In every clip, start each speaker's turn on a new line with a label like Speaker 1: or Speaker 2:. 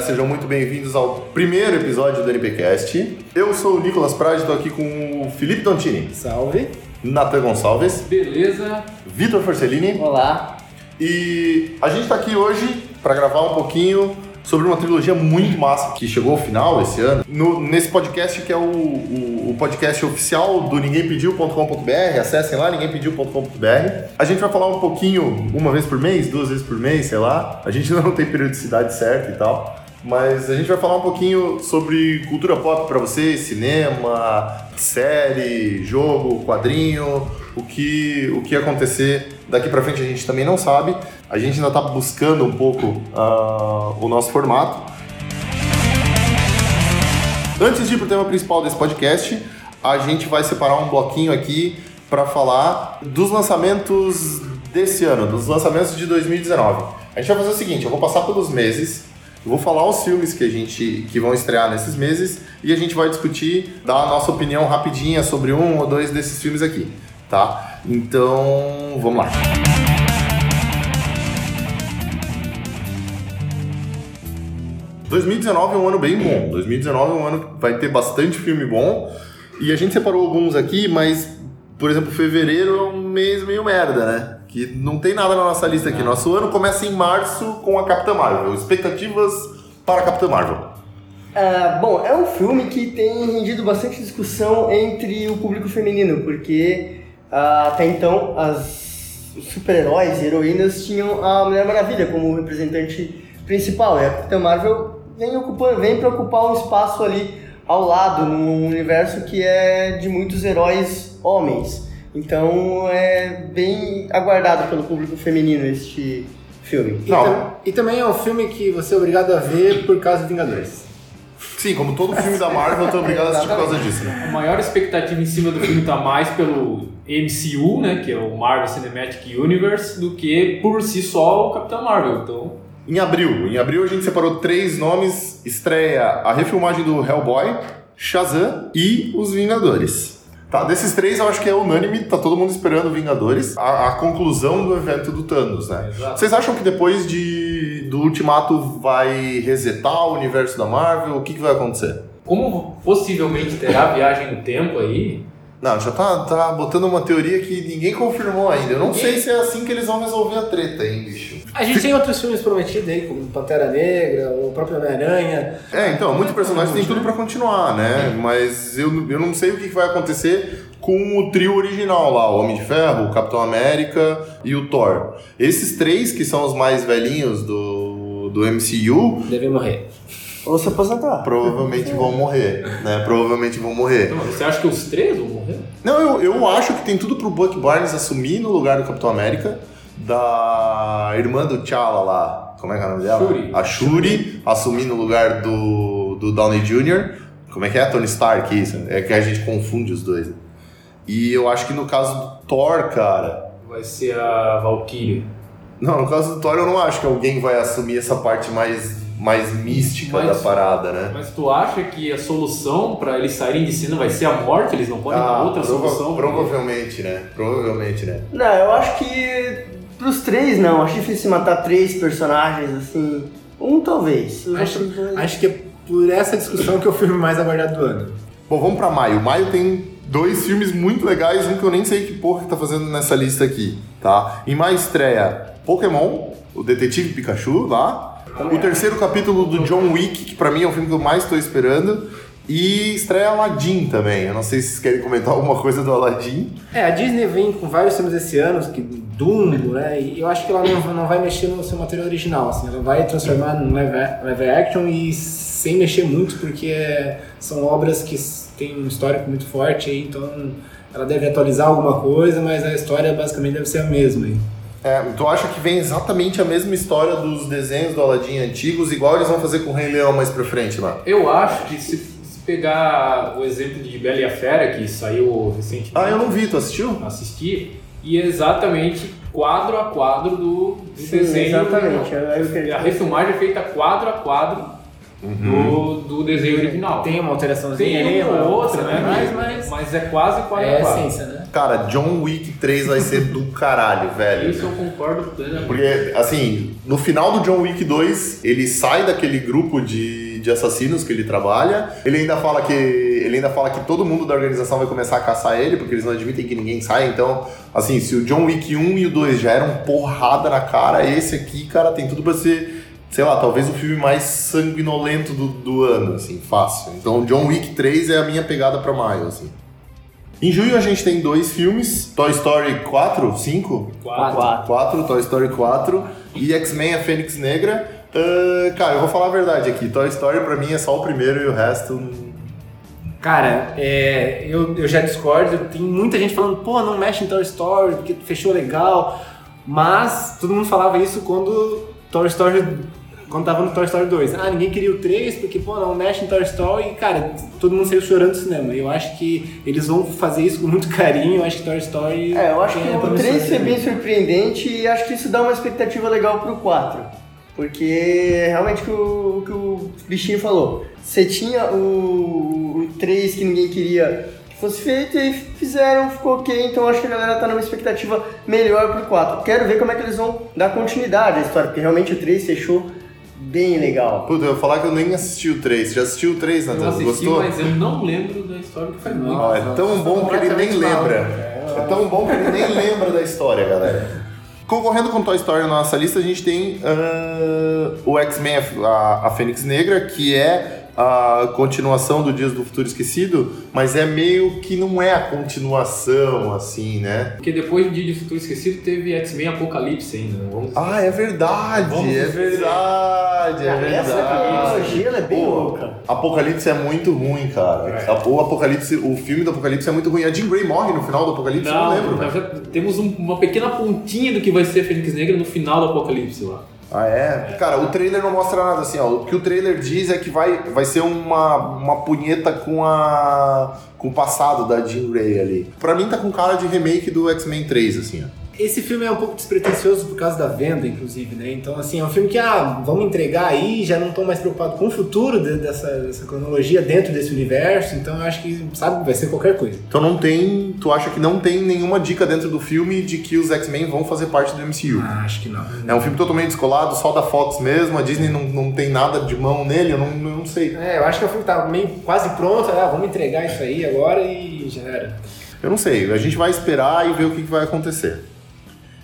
Speaker 1: galera, sejam muito bem-vindos ao primeiro episódio do NPcast. Eu sou o Nicolas Prade, estou aqui com o Felipe Tontini,
Speaker 2: Salve.
Speaker 1: Nathan Gonçalves,
Speaker 3: Beleza?
Speaker 1: Vitor Forcellini
Speaker 2: Olá.
Speaker 1: e a gente está aqui hoje para gravar um pouquinho sobre uma trilogia muito massa que chegou ao final esse ano. No- nesse podcast que é o, o- o podcast oficial do ninguémpediu.com.br, acessem lá ninguémpediu.com.br. A gente vai falar um pouquinho, uma vez por mês, duas vezes por mês, sei lá. A gente ainda não tem periodicidade certa e tal. Mas a gente vai falar um pouquinho sobre cultura pop para vocês, cinema, série, jogo, quadrinho, o que, o que acontecer daqui para frente a gente também não sabe. A gente ainda está buscando um pouco ah, o nosso formato. Antes de ir para o tema principal desse podcast, a gente vai separar um bloquinho aqui para falar dos lançamentos desse ano, dos lançamentos de 2019. A gente vai fazer o seguinte, eu vou passar pelos meses, eu vou falar os filmes que a gente que vão estrear nesses meses e a gente vai discutir, dar a nossa opinião rapidinha sobre um ou dois desses filmes aqui, tá? Então, vamos lá. – 2019 é um ano bem bom. 2019 é um ano que vai ter bastante filme bom. E a gente separou alguns aqui, mas, por exemplo, fevereiro é um mês meio merda, né? Que não tem nada na nossa lista aqui. Nosso ano começa em março com a Capitã Marvel. Expectativas para a Capitã Marvel.
Speaker 2: Ah, bom, é um filme que tem rendido bastante discussão entre o público feminino, porque ah, até então as super-heróis e heroínas tinham a Mulher Maravilha como representante principal, e a Capitã Marvel vem, ocupando, vem para ocupar um espaço ali ao lado, num universo que é de muitos heróis homens. Então é bem aguardado pelo público feminino este filme.
Speaker 4: E, tam- e também é um filme que você é obrigado a ver por causa de Vingadores.
Speaker 1: Sim, como todo filme da Marvel, eu tô obrigado a assistir por causa disso, né?
Speaker 3: A maior expectativa em cima do filme tá mais pelo MCU, né? Que é o Marvel Cinematic Universe, do que por si só o Capitão Marvel. Então,
Speaker 1: Em abril, em abril a gente separou três nomes. Estreia a refilmagem do Hellboy, Shazam e Os Vingadores. Tá, desses três eu acho que é unânime, tá todo mundo esperando Vingadores, a, a conclusão do evento do Thanos, né?
Speaker 3: Exato.
Speaker 1: Vocês acham que depois de, do Ultimato vai resetar o universo da Marvel? O que, que vai acontecer?
Speaker 3: como possivelmente terá viagem no tempo aí,
Speaker 1: Não, já tá, tá botando uma teoria que ninguém confirmou ainda. Eu não
Speaker 3: Ninguém-
Speaker 1: sei se é assim que eles vão resolver a treta, hein, bicho.
Speaker 4: A gente tem outros filmes prometidos aí, como Pantera Negra, o próprio Homem-Aranha.
Speaker 1: É, então, muitos personagens têm tudo pra continuar, né? Mas eu, eu não sei o que vai acontecer com o trio original lá, o Homem de Ferro, o Capitão América e o Thor. Esses três que são os mais velhinhos do, do MCU
Speaker 4: Deve morrer.
Speaker 2: Ou se aposentar.
Speaker 1: provavelmente vão morrer, né? Provavelmente vão morrer.
Speaker 3: então, você acha que os três vão morrer?
Speaker 1: Não, eu, eu acho que tem tudo pro Buck Barnes assumir no lugar do Capitão América, da irmã do T'Challa lá, como é que é o nome dela?
Speaker 3: Shuri.
Speaker 1: A Shuri assumir no lugar do, do Downey Jr. Como é que é? Tony Stark, isso. É que a gente confunde os dois. E eu acho que no caso do Thor, cara...
Speaker 3: Vai ser a Valkyrie.
Speaker 1: Não, no caso do Thor eu não acho que alguém vai assumir essa parte mais, mais mística
Speaker 3: Mas-
Speaker 1: da parada, né?
Speaker 3: Mas tu acha que a solução pra eles saírem de cena vai ser a morte? Eles não podem dar outra
Speaker 1: Ah, prova-
Speaker 3: solução?
Speaker 1: provavelmente, né? Provavelmente, né?
Speaker 2: Não, eu acho que pros três não. Acho difícil matar três personagens assim. Um talvez.
Speaker 4: Acho,
Speaker 2: outros
Speaker 4: acho que é por essa discussão que é o filme mais aguardado do ano.
Speaker 1: Bom, vamos pra maio. Maio tem dois filmes muito legais, um que eu nem sei que porra que tá fazendo nessa lista aqui, tá? Em maio estreia Pokémon, o Detetive Pikachu lá. O terceiro capítulo do John Wick, que pra mim é o filme que eu mais tô esperando. E estreia Aladdin também. Eu não sei se vocês querem comentar alguma coisa do Aladdin.
Speaker 4: É, a Disney vem com vários filmes esse ano, que Dumbo, né? E eu acho que ela não, não vai mexer no seu material original, assim. Ela vai transformar no live, live action e sem mexer muito, porque é- são obras que têm um histórico muito forte, aí, então ela deve atualizar alguma coisa, mas a história basicamente deve ser a mesma. aí.
Speaker 1: É, tu acha que vem exatamente a mesma história dos desenhos do Aladdin antigos, igual eles vão fazer com o Rei Leão mais pra frente lá?
Speaker 3: Eu acho que se, se pegar o exemplo de Bela e a Fera, que saiu recentemente,
Speaker 1: Ah, eu não vi, tu assistiu?
Speaker 3: assisti, e é exatamente quadro a quadro do, do
Speaker 2: Sim,
Speaker 3: desenho.
Speaker 2: exatamente. Eu queria-
Speaker 3: A refilmagem é feita quadro a quadro do, do desenho original.
Speaker 4: Tem uma alteraçãozinha
Speaker 3: Tem uma ou outra,
Speaker 4: outra,
Speaker 3: né?
Speaker 4: mas, mas
Speaker 3: Mas é quase 4
Speaker 4: é a
Speaker 3: a 4.
Speaker 4: essência, né?
Speaker 1: Cara, John Wick 3 vai ser do caralho, velho.
Speaker 3: Isso eu concordo plenamente.
Speaker 1: Porque, assim, no final do John Wick 2, ele sai daquele grupo de, de assassinos que ele trabalha. Ele ainda fala que. Ele ainda fala que todo mundo da organização vai começar a caçar ele, porque eles não admitem que ninguém saia. Então, assim, se o John Wick 1 e o 2 já eram porrada na cara, esse aqui, cara, tem tudo pra ser. Sei lá, talvez o filme mais sanguinolento do, do ano, assim, fácil. Então, John Wick 3 é a minha pegada pra maio, assim. Em junho a gente tem dois filmes: Toy Story 4, 5?
Speaker 3: 4.
Speaker 2: 4.
Speaker 1: 4, Toy Story 4 e X-Men a Fênix Negra. Ah, cara, eu vou falar a verdade aqui. Toy Story pra mim é só o primeiro e o resto.
Speaker 4: Cara, é, eu, eu já discordo. Tem muita gente falando, pô, não mexe em Toy Story porque fechou legal. Mas todo mundo falava isso quando Toy Story. Quando tava no Toy Story 2. Ah, ninguém queria o 3 porque, pô, não mexe em Toy Story. E, cara, todo mundo saiu chorando do cinema. Eu acho que eles vão fazer isso com muito carinho. Eu acho que Toy Story.
Speaker 2: É, eu acho que
Speaker 4: é
Speaker 2: o
Speaker 4: promissor
Speaker 2: 3 foi bem surpreendente e acho que isso dá uma expectativa legal pro 4. Porque realmente o que o, que o bichinho falou. Você tinha o, o 3 que ninguém queria que fosse feito e aí fizeram, ficou ok, então acho que a galera tá numa expectativa melhor pro 4. Quero ver como é que eles vão dar continuidade à história, porque realmente o 3 fechou bem legal.
Speaker 1: Puta, eu ia falar que eu nem assisti o 3. Você já assistiu o 3,
Speaker 3: Eu
Speaker 1: Natan?
Speaker 3: assisti,
Speaker 1: Gostou?
Speaker 3: mas eu não lembro da história que faz muito.
Speaker 1: Ó, é tão bom que ele nem lembra. É tão bom que ele nem lembra da história, galera. Concorrendo com Toy Story na nossa lista, a gente tem ah, o X-Men, a, a Fênix Negra, que é a continuação do Dias do Futuro Esquecido, mas é meio que não é a continuação, assim, né?
Speaker 3: Porque depois do Dia de Futuro Esquecido teve X-Men Apocalipse ainda. né? Vamos...
Speaker 1: Ah, é verdade,
Speaker 3: Vamos
Speaker 1: é verdade, é
Speaker 2: Essa
Speaker 1: verdade.
Speaker 2: cronologia ela é bem
Speaker 1: Pô,
Speaker 2: louca.
Speaker 1: Apocalipse é muito ruim, cara.
Speaker 3: É.
Speaker 1: O Apocalipse, o filme do Apocalipse é muito ruim. A Jean Grey morre no final do Apocalipse, eu não
Speaker 3: Não,
Speaker 1: lembro.
Speaker 3: nós já temos um- uma pequena pontinha do que vai ser Fênix Negra no final do Apocalipse lá.
Speaker 1: Ah, é? Cara, o trailer não mostra nada assim, ó. O que o trailer diz é que vai, vai ser uma, uma punheta com a. com o passado da Jean Grey ali. Pra mim tá com cara de remake do X-Men 3, assim, ó.
Speaker 4: Esse filme é um pouco despretensioso por causa da venda, inclusive, né? Então, assim, é um filme que, ah, vamos entregar aí, já não estão mais preocupados com o futuro de- dessa, dessa cronologia dentro desse universo, então eu acho que, sabe, vai ser qualquer coisa.
Speaker 1: Então não tem. Tu acha que não tem nenhuma dica dentro do filme de que os X-Men vão fazer parte do MCU?
Speaker 4: Ah, acho que não.
Speaker 1: É um filme totalmente descolado, só da Fox mesmo, a Disney não, não tem nada de mão nele, eu não, eu não sei.
Speaker 4: É, eu acho que o filme tá meio quase pronto, ah, vamos entregar isso aí agora e já era.
Speaker 1: Eu não sei, a gente vai esperar e ver o que vai acontecer.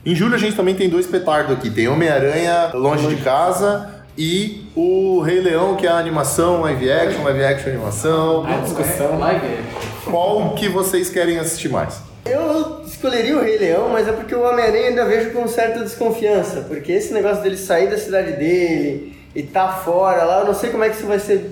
Speaker 1: Em julho a gente também tem dois petardos aqui. Tem Homem-Aranha Longe de Casa e o Rei Leão, que é a animação, live action, live action animação.
Speaker 3: A discussão live action.
Speaker 1: Qual que vocês querem assistir mais?
Speaker 2: Eu escolheria o Rei Leão, mas é porque o Homem-Aranha ainda vejo com certa desconfiança. Porque esse negócio dele sair da cidade dele e tá fora lá, eu não sei como é que isso vai ser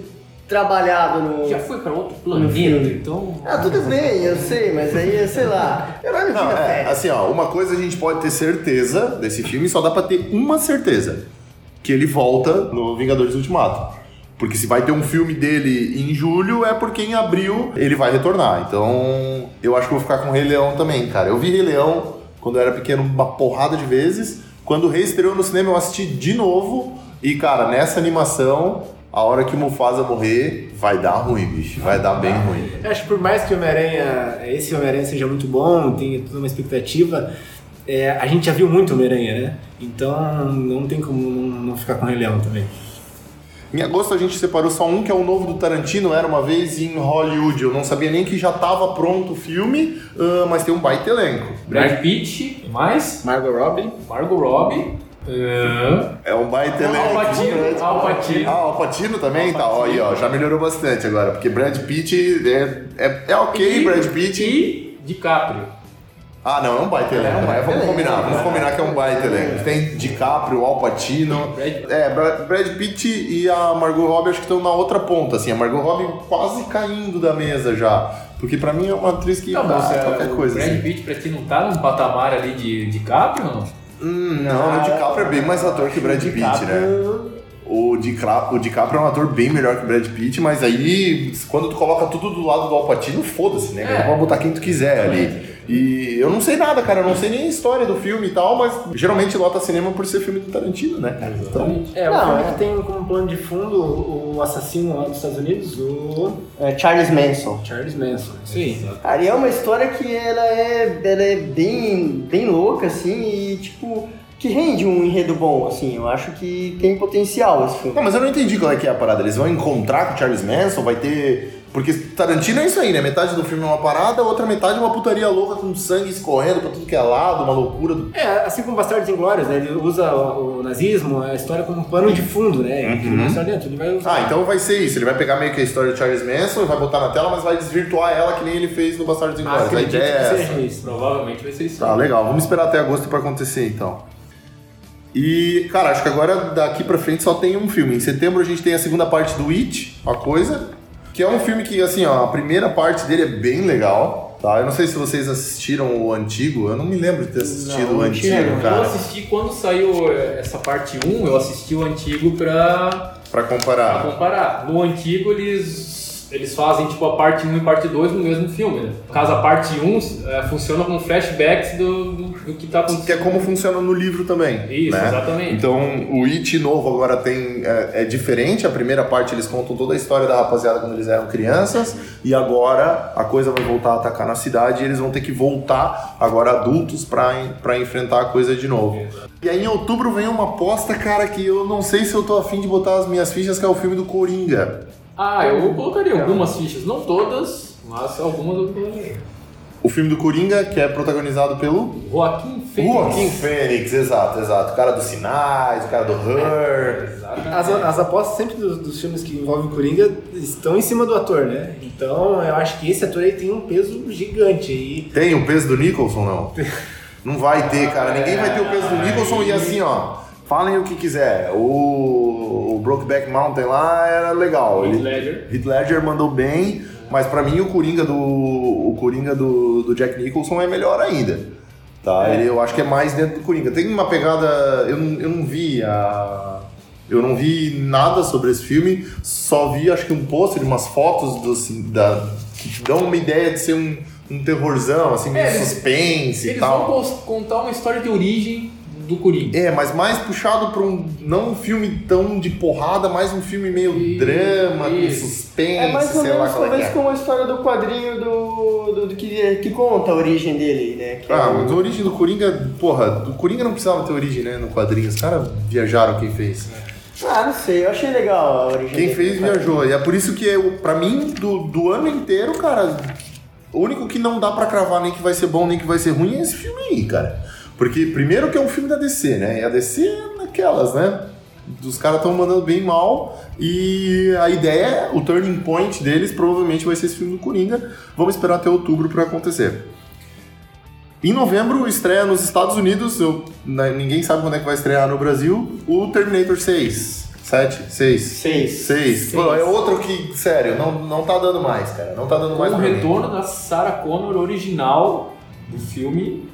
Speaker 2: trabalhado no.
Speaker 3: Já foi pra outro planeta,
Speaker 2: filme.
Speaker 3: então.
Speaker 2: Ah, tudo bem, eu sei, mas aí, sei lá. Eu não
Speaker 1: Não, é,
Speaker 2: férias.
Speaker 1: assim, ó, uma coisa a gente pode ter certeza desse filme, só dá pra ter uma certeza. Que ele volta no Vingadores Ultimato. Porque se vai ter um filme dele em julho, é porque em abril ele vai retornar. Então, eu acho que vou ficar com o Rei Leão também, cara. Eu vi Rei Leão quando eu era pequeno uma porrada de vezes. Quando reestreou no cinema, eu assisti de novo. E, cara, nessa animação, a hora que o Mufasa morrer, vai dar ruim, bicho. Vai dar bem ruim.
Speaker 4: Eu acho que por mais que o Homem-Aranha, esse Homem-Aranha seja muito bom, tenha toda uma expectativa, é, a gente já viu muito Homem-Aranha, né? Então não tem como não, ficar com o Rei Leão também.
Speaker 1: Em agosto a gente separou só um, que é o novo do Tarantino, Era Uma Vez em Hollywood. Eu não sabia nem que já estava pronto o filme, ah, mas tem um baita elenco.
Speaker 3: Brad Pitt, mais
Speaker 4: Margot Robbie.
Speaker 3: Margot Robbie. É,
Speaker 1: É um baita elenco.
Speaker 3: Al Pacino, Al Pacino.
Speaker 1: Ah, Al Pacino também? Tá, ó, aí, ó, já melhorou bastante agora, porque Brad Pitt é, é, é ok,
Speaker 3: E-
Speaker 1: Brad Pitt.
Speaker 3: E DiCaprio.
Speaker 1: Ah, não, é um baita elenco, né? Vamos combinar, vamos
Speaker 2: é.
Speaker 1: combinar que é um baita elenco. Tem DiCaprio, Al Pacino.
Speaker 3: Brad-
Speaker 1: É, Bra- Brad Pitt e a Margot Robbie acho que estão na outra ponta, assim. A Margot Robbie quase caindo da mesa já. Porque pra mim é uma atriz que
Speaker 3: Não,
Speaker 1: dá
Speaker 3: é,
Speaker 1: qualquer
Speaker 3: o
Speaker 1: coisa.
Speaker 3: Brad
Speaker 1: Assim.
Speaker 3: Pitt pra ti não tá num patamar ali de DiCaprio, não?
Speaker 1: Hum, não, o DiCaprio é bem mais ator que o Brad Pitt, né? O, Dicra- o DiCaprio é um ator bem melhor que o Brad Pitt, mas aí quando tu coloca tudo do lado do Al Pacino, foda-se, né?
Speaker 3: É.
Speaker 1: Pode botar quem tu quiser ali. E eu não sei nada, cara, eu não sei nem a história do filme e tal, mas geralmente lota cinema por ser filme do Tarantino, né, cara? Então,
Speaker 4: É, o
Speaker 2: Não,
Speaker 4: filme
Speaker 2: é.
Speaker 4: que tem como plano de fundo o assassino lá dos Estados Unidos, o
Speaker 2: É Charles Manson.
Speaker 4: Charles Manson. Aí.
Speaker 2: Cara, e é uma história que ela é, ela é bem, bem louca, assim, e tipo, que rende um enredo bom, assim. Eu acho que tem potencial esse filme.
Speaker 1: Não, mas eu não entendi qual é que é a parada. Eles vão encontrar com o Charles Manson, vai ter. Porque Tarantino é isso aí, né? Metade do filme é uma parada, a outra metade é uma putaria louca com sangue escorrendo pra tudo que é lado, uma loucura.
Speaker 4: É, assim como Bastardos Inglórios, né? Ele usa o, o nazismo, a história como pano de fundo, né? Ele uma história dentro, ele vai usar.
Speaker 1: Ah, então vai ser isso. Ele vai pegar meio que a história do Charles Manson e vai botar na tela, mas vai desvirtuar ela que nem ele fez no Bastardos
Speaker 4: Ah,
Speaker 1: Inglórios. a
Speaker 4: acredito
Speaker 1: ideia é essa.
Speaker 4: isso.
Speaker 3: Provavelmente vai ser isso.
Speaker 1: Tá, legal. Vamos esperar até agosto pra acontecer, então. E, cara, acho que agora daqui pra frente só tem um filme. Em setembro a gente tem a segunda parte do It, a coisa, que é um filme que, assim, ó, a primeira parte dele é bem legal, tá? Eu não sei se vocês assistiram o antigo, eu não me lembro de ter assistido
Speaker 2: Não,
Speaker 1: o antigo,
Speaker 2: antigo,
Speaker 3: Eu
Speaker 1: cara,
Speaker 3: assisti quando saiu eh, essa parte 1, eu assisti o antigo pra,
Speaker 1: pra
Speaker 3: pra
Speaker 1: comparar.
Speaker 3: comparar. No antigo eles eles fazem tipo a parte 1 e parte 2 no mesmo filme, né? No caso a parte 1 eh, funciona com flashbacks do, do, do que tá acontecendo.
Speaker 1: Que é como funciona no livro também.
Speaker 3: Isso,
Speaker 1: né?
Speaker 3: exatamente.
Speaker 1: Então, o It novo agora tem é, é diferente. A primeira parte eles contam toda a história da rapaziada quando eles eram crianças. E agora a coisa vai voltar a atacar na cidade e eles vão ter que voltar agora adultos pra enfrentar a coisa de novo. E aí em outubro vem uma aposta, cara, que eu não sei se eu tô afim de botar as minhas fichas, que é o filme do Coringa.
Speaker 3: Ah, eu colocaria algumas fichas, não todas, mas algumas eu colocaria.
Speaker 1: O filme do Coringa, que é protagonizado pelo
Speaker 3: Joaquim Fênix.
Speaker 1: Joaquim Fênix, exato, exato. O cara dos sinais, o cara do Her.
Speaker 4: As, as apostas sempre dos, dos filmes que envolvem Coringa estão em cima do ator, né? Então eu acho que esse ator aí tem um peso gigante. E
Speaker 1: Tem o peso do Nicholson, não? Não vai ter, cara. Ninguém vai ter o peso do Nicholson e assim, ó. Falem o que quiser. O, o Brokeback Mountain lá era legal.
Speaker 3: Heath Ledger.
Speaker 1: Heath Ledger mandou bem, mas pra mim o Coringa do o Coringa do, do Jack Nicholson é melhor ainda. Tá? Ele, eu acho que é mais dentro do Coringa. Tem uma pegada. Eu, não- eu não vi a. Eu não vi nada sobre esse filme, só vi acho que um pôster, umas fotos do, assim, da, que dão uma ideia de ser um, um terrorzão, assim, meio
Speaker 3: É, eles-
Speaker 1: suspense e
Speaker 3: Eles vão
Speaker 1: tal.
Speaker 3: cons- contar uma história de origem do Coringa.
Speaker 1: É, mas mais puxado pra um. Não um filme tão de porrada, mais um filme meio
Speaker 3: Isso,
Speaker 1: drama, com
Speaker 3: isso.
Speaker 1: suspense,
Speaker 2: É mais ou
Speaker 1: sei lá
Speaker 2: menos
Speaker 1: qual é
Speaker 2: talvez
Speaker 1: é.
Speaker 2: como a história do quadrinho do, do, do que, que conta a origem dele, né? Que é
Speaker 1: Ah,
Speaker 2: o-
Speaker 1: mas a origem do Coringa, porra, do Coringa não precisava ter origem, né, no quadrinho. Os caras viajaram quem fez.
Speaker 2: Ah, não sei, eu achei legal a origem
Speaker 1: Quem
Speaker 2: dele.
Speaker 1: fez viajou. E é por isso que, eu, pra mim, do, do ano inteiro, cara, o único que não dá pra cravar nem que vai ser bom nem que vai ser ruim é esse filme aí, cara. Porque, primeiro, que é um filme da DC, né? E a DC é naquelas, né? Os caras estão mandando bem mal e a ideia, o turning point deles provavelmente vai ser esse filme do Coringa. Vamos esperar até outubro pra acontecer. Em novembro estreia nos Estados Unidos, eu- né, ninguém sabe quando é que vai estrear no Brasil, o Terminator 6. 7? 6?
Speaker 2: Seis.
Speaker 1: 6. Pô, é outro que, sério, não, não tá dando mais, cara. Não tá dando mais
Speaker 3: o retorno da Sarah Connor original do filme.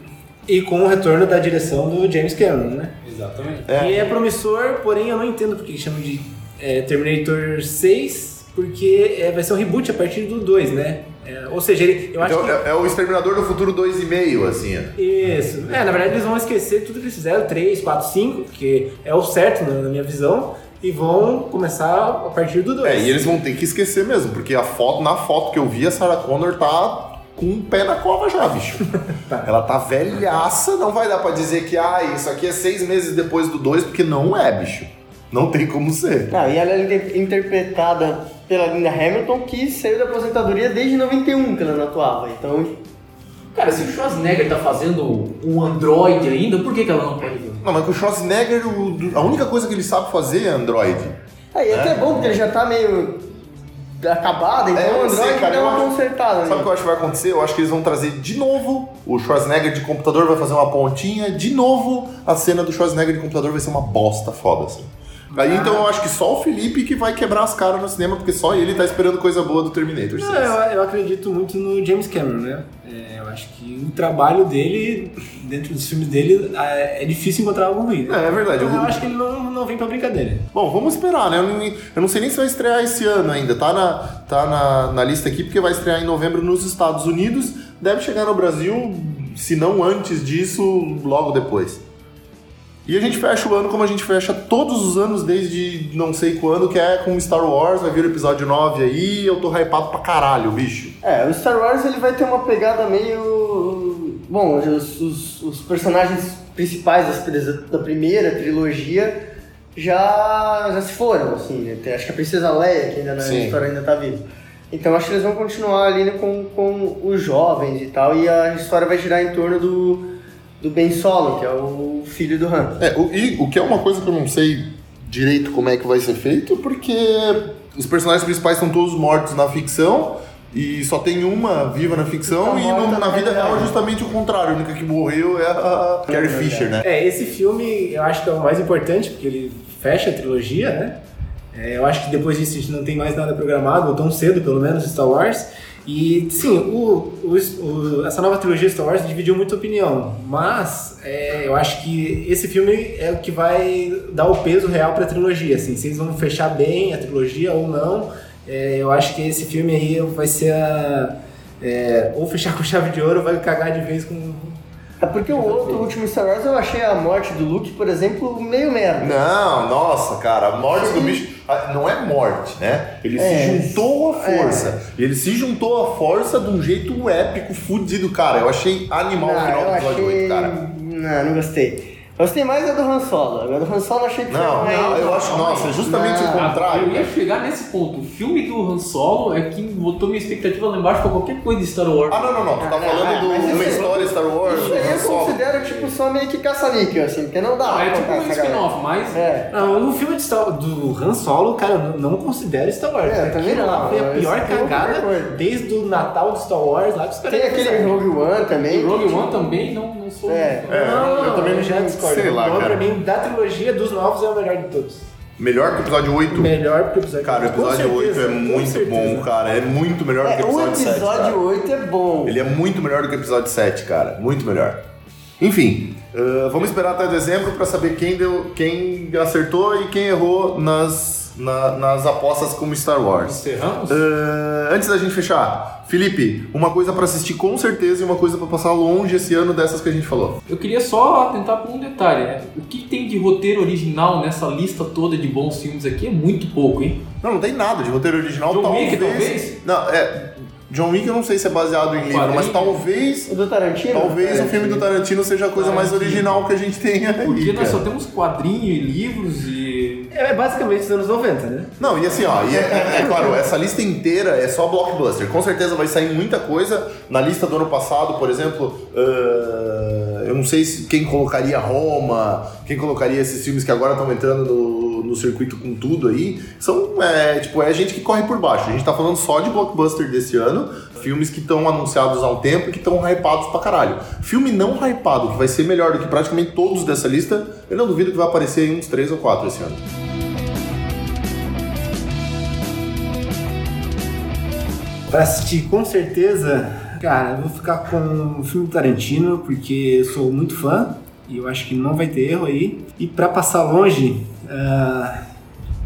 Speaker 4: E com o retorno da direção do James Cameron, né?
Speaker 3: Exatamente.
Speaker 1: É.
Speaker 4: E é promissor, porém eu não entendo porque que chamam de é, Terminator 6, porque é, vai ser um reboot a partir do 2, né? É, ou seja, ele, eu acho
Speaker 1: Então,
Speaker 4: que...
Speaker 1: é, é o Exterminador do Futuro 2,5, assim. ó.
Speaker 4: Isso. É, na verdade eles vão esquecer tudo que eles fizeram, 3, 4, 5, que é o certo na, na minha visão, e vão começar a partir do 2.
Speaker 1: É, e eles vão ter que esquecer mesmo, porque a foto, na foto que eu vi, a Sarah Connor tá com um pé na cova já, bicho. Ela tá velhaça, não vai dar pra dizer que, ah, isso aqui é seis meses depois do 2, porque não é, bicho. Não tem como ser.
Speaker 2: Não, e ela é inter- interpretada pela Linda Hamilton, que saiu da aposentadoria desde 91 que ela não atuava. Então,
Speaker 3: Cara, se o Schwarzenegger tá fazendo um android ainda, por que, que ela não pode ver?
Speaker 1: Não, mas com o Schwarzenegger, a única coisa que ele sabe fazer é Android.
Speaker 2: aí é, que é bom, porque ele já tá meio acabado, então
Speaker 1: É,
Speaker 2: o
Speaker 1: não sei,
Speaker 2: Android
Speaker 1: cara,
Speaker 2: deu
Speaker 1: eu
Speaker 2: uma
Speaker 1: acho-
Speaker 2: consertada.
Speaker 1: Sabe o que eu acho que vai acontecer? Eu acho que eles vão trazer de novo o Schwarzenegger de computador, vai fazer uma pontinha, de novo a cena do Schwarzenegger de computador vai ser uma bosta foda, assim. Aí então eu acho que só o Felipe que vai quebrar as caras no cinema, porque só ele tá esperando coisa boa do Terminator 6.
Speaker 4: Não, eu, eu acredito muito no James Cameron, né? É, eu acho que o trabalho dele, dentro dos filmes dele, é é difícil encontrar algo ruim. Né?
Speaker 1: É, é verdade.
Speaker 4: Eu,
Speaker 1: Eu-
Speaker 4: acho que ele não, não vem pra brincadeira.
Speaker 1: Bom, vamos esperar, né? Eu não, eu não sei nem se vai estrear esse ano ainda. Tá, na, tá na, na lista aqui porque vai estrear em novembro nos Estados Unidos. deve chegar no Brasil, se não antes disso, logo depois. E a gente fecha o ano como a gente fecha todos os anos desde não sei quando, que é com Star Wars, vai vir o episódio 9 aí, eu tô hypado pra caralho, bicho.
Speaker 2: É, o Star Wars ele vai ter uma pegada meio. Bom, os, os, os personagens principais das- da primeira trilogia já, já se foram, assim. né? Acho que a Princesa Leia, que ainda na
Speaker 1: Sim.
Speaker 2: história ainda tá viva. Então acho que eles vão continuar ali né, com, com os jovens e tal, e a história vai girar em torno do, do Ben Solo, que é o filho do Han.
Speaker 1: É, o, e, o que é uma coisa que eu não sei direito como é que vai ser feito, porque os personagens principais estão todos mortos na ficção e só tem uma viva na ficção
Speaker 2: Tá
Speaker 1: e no- na vida real é justamente o contrário. A única que morreu é a Carrie
Speaker 2: verdade.
Speaker 1: Fisher, né?
Speaker 4: É, esse filme eu acho que é o mais importante, porque ele fecha a trilogia, né? É, eu acho que depois disso a gente não tem mais nada programado, ou tão cedo pelo menos, Star Wars. E sim, o, o- o- essa nova trilogia Star Wars dividiu muita opinião, mas é, eu acho que esse filme é o que vai dar o peso real para a trilogia. Assim, se eles vão fechar bem a trilogia ou não, é, eu acho que esse filme aí vai ser a. é, ou fechar com chave de ouro ou vai cagar de vez com.
Speaker 2: É porque o outro, o último Star Wars, eu achei a morte do Luke, por exemplo, meio merda.
Speaker 1: Não, nossa, cara, a morte do bicho não é morte, né? Ele
Speaker 2: É,
Speaker 1: se juntou à força. Ele se juntou à força de um jeito épico, fudido, cara. Eu achei animal o
Speaker 2: Não,
Speaker 1: final do episódio
Speaker 2: achei...
Speaker 1: 8, cara.
Speaker 2: Não, não gostei. Eu gostei mais da do Han Solo. Agora do Han Solo eu achei que
Speaker 1: Não,
Speaker 2: foi
Speaker 1: não, eu acho, nossa, justamente o
Speaker 2: Não.
Speaker 1: contrário.
Speaker 3: Eu ia chegar nesse ponto. O filme do Han Solo é que botou minha expectativa lá embaixo pra qualquer coisa de Star Wars.
Speaker 1: Ah, não, não, não. Tu tá
Speaker 2: Ah, não,
Speaker 1: falando
Speaker 2: mas
Speaker 1: do
Speaker 2: isso
Speaker 1: uma
Speaker 2: é-
Speaker 1: história Star Wars,
Speaker 2: Isso eu considero, tipo, só meio que caça-níquel, assim, porque não dá
Speaker 3: Não,
Speaker 2: pra
Speaker 3: é tipo um spin-off, mas
Speaker 2: É.
Speaker 4: Não, o filme de Star, do Han Solo, cara, eu não, não considero Star Wars.
Speaker 2: É, eu também
Speaker 4: Aquilo lá
Speaker 2: não,
Speaker 4: foi a pior cagada desde o Natal de Star Wars lá que os caras
Speaker 2: Tem aquele. Rogue One também.
Speaker 3: o Rogue One também não, não sou.
Speaker 2: É.
Speaker 1: É,
Speaker 4: não,
Speaker 1: eu também
Speaker 4: eu já
Speaker 1: não-
Speaker 4: discordo.
Speaker 1: sei lá,
Speaker 4: Então,
Speaker 1: cara.
Speaker 4: pra mim, da trilogia dos novos é o melhor de todos.
Speaker 1: Melhor que o episódio 8.
Speaker 4: Melhor porque o episódio
Speaker 1: Cara, o episódio 8
Speaker 4: certeza,
Speaker 1: é
Speaker 4: com
Speaker 1: muito bom, cara. É muito melhor do que
Speaker 2: É,
Speaker 1: o
Speaker 2: o
Speaker 1: episódio 7.
Speaker 2: episódio
Speaker 1: cara.
Speaker 2: 8 é bom.
Speaker 1: Ele é muito melhor do que o episódio 7, cara. Muito melhor. Enfim, ah, vamos esperar até dezembro pra saber quem, deu, quem acertou e quem errou nas, na- nas apostas como Star Wars.
Speaker 3: Encerramos?
Speaker 1: Ah, antes da gente fechar, Felipe, uma coisa pra assistir com certeza e uma coisa pra passar longe esse ano dessas que a gente falou.
Speaker 3: Eu queria só atentar por um detalhe, né? O que tem de roteiro original nessa lista toda de bons filmes aqui é muito pouco, hein?
Speaker 1: Não, não tem nada de roteiro original.
Speaker 3: John
Speaker 1: talvez...
Speaker 3: Wick, talvez?
Speaker 1: Não, é. John Wick eu não sei se é baseado em livro, mas talvez.
Speaker 2: O do Tarantino?
Speaker 1: Talvez
Speaker 2: É,
Speaker 1: o filme do Tarantino seja a coisa mais
Speaker 3: Tarantino.
Speaker 1: original que a gente tenha aí.
Speaker 3: Porque nós
Speaker 1: cara.
Speaker 3: só temos quadrinhos e livros e.
Speaker 4: É basicamente os anos 90, né?
Speaker 1: Não, e assim, ó, e é, é- é claro, essa lista inteira é só blockbuster. Com certeza vai sair muita coisa. Na lista do ano passado, por exemplo, ah, eu não sei se quem colocaria Roma, quem colocaria esses filmes que agora estão entrando no, no circuito com tudo aí. São, é, tipo, é gente que corre por baixo. A gente tá falando só de blockbuster desse ano, filmes que estão anunciados um tempo e que estão hypados pra caralho. Filme não hypado, que vai ser melhor do que praticamente todos dessa lista, eu não duvido que vai aparecer em uns 3 ou 4 esse ano.
Speaker 4: Pra assistir com certeza, cara, eu vou ficar com o filme Tarantino, porque eu sou muito fã e eu acho que não vai ter erro aí. E pra passar longe, ah,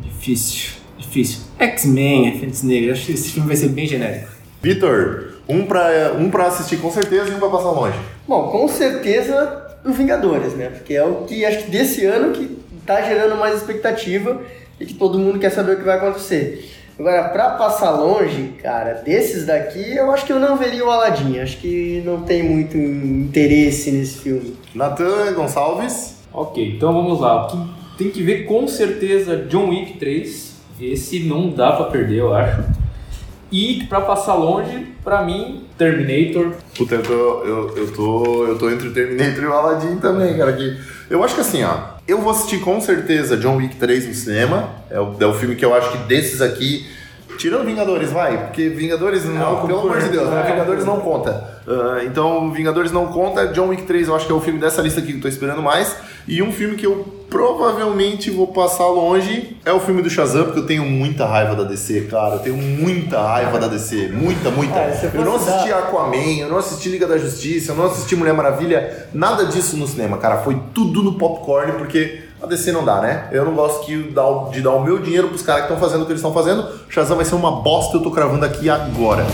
Speaker 4: difícil, difícil. X-Men, Fênix Negra, acho que esse filme vai ser bem genérico.
Speaker 1: Vitor, um pra, um pra assistir com certeza e um pra passar longe.
Speaker 2: Bom, com certeza o Vingadores, né? Porque é o que acho que desse ano que tá gerando mais expectativa e que todo mundo quer saber o que vai acontecer. Agora, pra passar longe, cara, desses daqui, eu acho que eu não veria o Aladdin. Acho que não tem muito interesse nesse filme.
Speaker 1: Natan Gonçalves.
Speaker 3: Ok, então vamos lá. O que tem que ver com certeza John Wick 3. Esse não dá pra perder, eu acho. E pra passar longe, pra mim, Terminator.
Speaker 1: Puta, eu tô, eu, eu tô, eu tô entre Terminator e o Aladdin também, cara. Que eu acho que assim, ó. Eu vou assistir com certeza John Wick 3 no cinema. É o, é o filme que eu acho que desses aqui. Tirando Vingadores, vai, porque Vingadores não,
Speaker 4: o
Speaker 1: pelo amor de Deus, né?
Speaker 3: é,
Speaker 1: Vingadores não conta. Ah, então, Vingadores não conta. John Wick 3 eu acho que é o filme dessa lista aqui que eu tô esperando mais. E um filme que eu provavelmente vou passar longe é o filme do Shazam, porque eu tenho muita raiva da DC, cara. Eu tenho muita raiva da DC. Muita, muita.
Speaker 2: Se
Speaker 1: eu não assisti
Speaker 2: dar-
Speaker 1: Aquaman, eu não assisti Liga da Justiça, eu não assisti Mulher Maravilha, nada disso no cinema, cara. Foi tudo no popcorn, porque a DC não dá, né? Eu não gosto que de dar o meu dinheiro pros caras que estão fazendo o que eles estão fazendo. Shazam vai ser uma bosta, eu tô cravando aqui agora.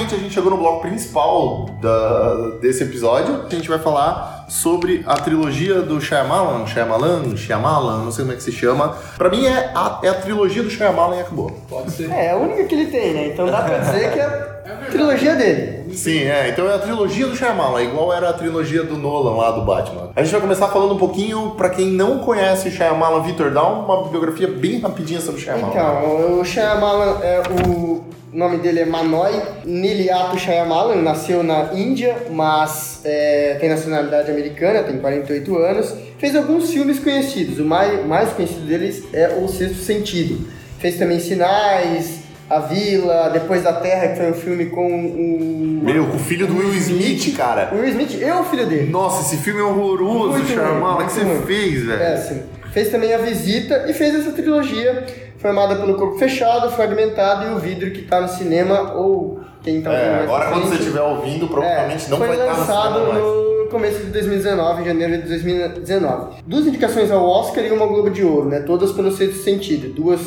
Speaker 1: Finalmente a gente chegou no bloco principal da, desse episódio. A gente vai falar sobre a trilogia do Shyamalan, Shyamalan, Shyamalan, não sei como é que se chama. Pra mim é a, é a trilogia do Shyamalan e acabou.
Speaker 3: Pode ser.
Speaker 2: É, é a única que ele tem, né? Então dá pra dizer que é a trilogia dele.
Speaker 1: Sim, é. Então é a trilogia do Shyamalan, igual era a trilogia do Nolan lá do Batman. A gente vai começar falando um pouquinho, pra quem não conhece o Shyamalan, Vitor, dá uma bibliografia bem rapidinha sobre o Shyamalan.
Speaker 2: Então, o Shyamalan, é, o nome dele é Manoy Niliato Shyamalan, nasceu na Índia, mas é, tem nacionalidade americana, tem 48 anos. Fez alguns filmes conhecidos, o mais, mais conhecido deles é O Sexto Sentido. Fez também Sinais, A Vila, Depois da Terra, que foi um filme com o...
Speaker 1: Meu, com o filho do Will Smith, cara.
Speaker 2: O Will Smith e o filho dele.
Speaker 1: Nossa, esse filme é horroroso,
Speaker 2: Muito ruim,
Speaker 1: O que você
Speaker 2: ruim.
Speaker 1: fez, velho?
Speaker 2: Péssimo. Fez também A Visita e fez essa trilogia formada pelo Corpo Fechado, Fragmentado e O Vidro, que tá no cinema ou quem tá ouvindo
Speaker 1: É, agora
Speaker 2: pra
Speaker 1: quando você
Speaker 2: frente.
Speaker 1: estiver ouvindo, provavelmente
Speaker 2: É,
Speaker 1: não
Speaker 2: foi
Speaker 1: vai estar no
Speaker 2: lançado
Speaker 1: cinema mais.
Speaker 2: no começo de 2019, em janeiro de 2019. Duas indicações ao Oscar e uma Globo de Ouro, né? Todas pelo sexto sentido. Duas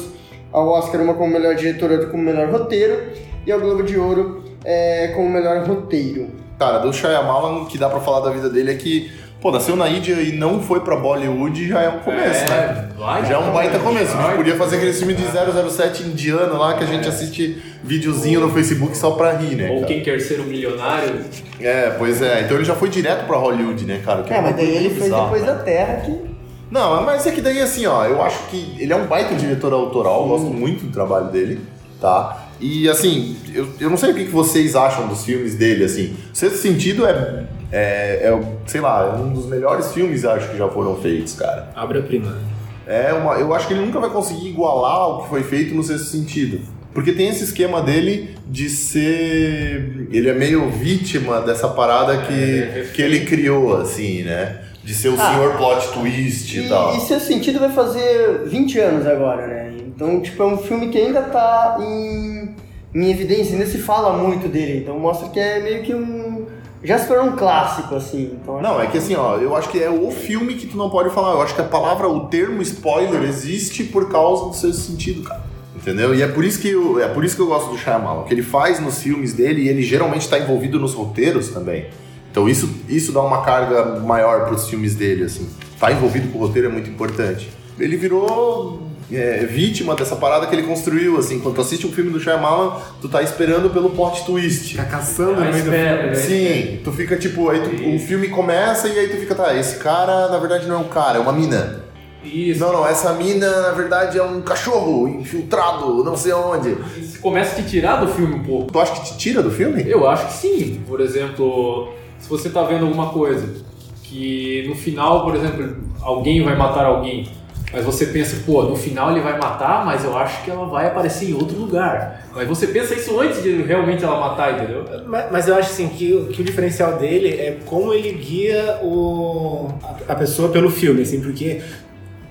Speaker 2: ao Oscar, uma como melhor diretora, outra como melhor roteiro, e ao Globo de Ouro é, como melhor roteiro.
Speaker 1: Cara, do Shyamalan, o que dá pra falar da vida dele é que, pô, nasceu na Índia e não foi pra Bollywood já é um começo, né?
Speaker 3: vai,
Speaker 1: Já é um baita começo. A gente
Speaker 3: Vai.
Speaker 1: podia fazer aquele filme de 007 indiano lá que a gente assiste videozinho no Facebook só pra rir, né?
Speaker 3: Ou
Speaker 1: cara?
Speaker 3: quem quer ser um milionário.
Speaker 1: É, pois é. Então ele já foi direto pra Hollywood, né, cara? Que
Speaker 2: É,
Speaker 1: uma
Speaker 2: mas daí ele fez Depois
Speaker 1: né?
Speaker 2: da Terra, que
Speaker 1: Não, mas é que daí assim, ó, eu acho que ele é um baita diretor autoral, eu gosto muito do trabalho dele, tá? E assim, eu, eu não sei o que que vocês acham dos filmes dele, assim. Sexto Sentido é, é, é, sei lá, é um dos melhores filmes, acho, que já foram feitos, cara.
Speaker 4: Obra-prima. né?
Speaker 1: É uma, eu acho que ele nunca vai conseguir igualar o que foi feito no Sexto Sentido. Porque tem esse esquema dele de ser. Ele é meio vítima dessa parada que, que ele criou, assim, né? De ser o
Speaker 2: Ah.
Speaker 1: senhor plot twist e,
Speaker 2: E,
Speaker 1: tal.
Speaker 2: e seu sentido vai fazer 20 anos agora, né? Então, tipo, é um filme que ainda tá em, em evidência, ainda se fala muito dele. Então mostra que é meio que um. Já se tornou um clássico, assim. Então,
Speaker 1: Não, é que assim, ó, eu acho que é o filme que tu não pode falar. Eu acho que a palavra, o termo spoiler existe por causa do seu sentido, cara. Entendeu? E é por isso que eu, é por isso que eu gosto do Shyamalan, o que ele faz nos filmes dele e ele geralmente está envolvido nos roteiros também. Então isso, isso dá uma carga maior pros filmes dele, assim. Tá envolvido com o roteiro é muito importante. Ele virou é, vítima dessa parada que ele construiu, assim. Quando tu assiste um filme do Shyamalan, tu tá esperando pelo plot twist.
Speaker 4: Fica caçando
Speaker 3: Ah,
Speaker 4: no meio do filme.
Speaker 3: né?
Speaker 1: Sim, tu fica tipo, aí tu- o filme começa e aí tu fica, tá, esse cara na verdade não é um cara, é uma mina.
Speaker 3: Isso.
Speaker 1: Não, não, essa mina na verdade é um cachorro infiltrado, não sei aonde.
Speaker 3: Isso começa a te tirar do filme um pouco.
Speaker 1: Tu acha que te tira do filme?
Speaker 3: Eu acho que sim. Por exemplo, se você tá vendo alguma coisa que no final, por exemplo, alguém vai matar alguém, mas você pensa, pô, no final ele vai matar, mas eu acho que ela vai aparecer em outro lugar. Mas você pensa isso antes de realmente ela matar, entendeu?
Speaker 4: Mas, mas eu acho assim que, que o diferencial dele é como ele guia o, a, a pessoa pelo filme, assim, porque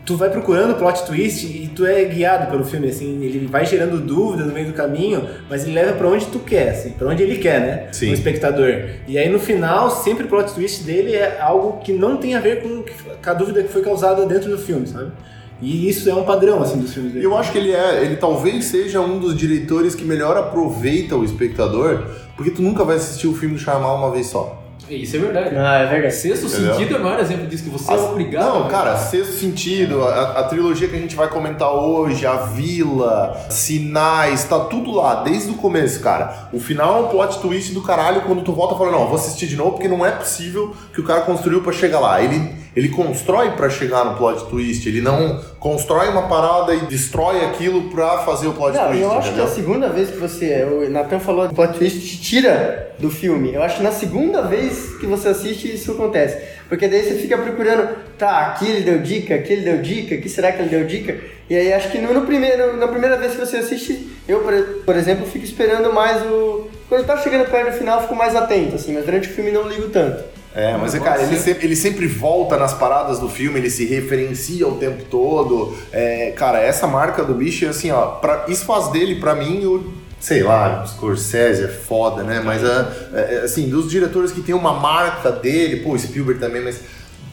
Speaker 4: tu vai procurando o plot twist e tu é guiado pelo filme, assim, ele vai gerando dúvida no meio do caminho, mas ele leva pra onde tu quer, assim, pra onde ele quer, né?
Speaker 1: Sim.
Speaker 4: O espectador. E aí no final, sempre o plot twist dele é algo que não tem a ver com a dúvida que foi causada dentro do filme, sabe? E isso é um padrão, assim, dos filmes dele.
Speaker 1: Eu acho que ele é, ele talvez seja um dos diretores que melhor aproveita o espectador, porque tu nunca vai assistir o filme do Shyamalan uma vez só.
Speaker 3: Isso é verdade.
Speaker 2: Ah, é verdade.
Speaker 3: Sexto
Speaker 1: Entendeu?
Speaker 3: sentido é o maior exemplo disso, que você é
Speaker 1: As-
Speaker 3: obrigado.
Speaker 1: Não, cara, Sexto Sentido, a, a trilogia que a gente vai comentar hoje, A Vila, Sinais, tá tudo lá, desde o começo, cara. O final é um plot twist do caralho quando tu volta e fala, não, vou assistir de novo porque não é possível que o cara construiu pra chegar lá. Ele, ele constrói pra chegar no plot twist, ele não constrói uma parada e destrói aquilo pra fazer o plot
Speaker 2: Não,
Speaker 1: twist,
Speaker 2: eu acho que
Speaker 1: entendeu?
Speaker 2: a segunda vez que você. O Nathan falou do plot twist te tira do filme. Eu acho que na segunda vez que você assiste isso acontece. Porque daí você fica procurando, tá, aqui ele deu dica, aqui ele deu dica, aqui será que ele deu dica? E aí acho que no, no primeiro, na primeira vez que você assiste, eu, por, por exemplo, fico esperando mais o. Quando tá chegando perto do final, eu fico mais atento, assim, mas durante o filme não ligo tanto.
Speaker 1: É, mas é, cara, ele sempre, ele sempre volta nas paradas do filme, ele se referencia o tempo todo. É, cara, essa marca do bicho, assim, ó, pra, isso faz dele, pra mim, o. Sei lá, Scorsese é foda, né? Mas, é, é, assim, dos diretores que tem uma marca dele, pô, Spielberg também, mas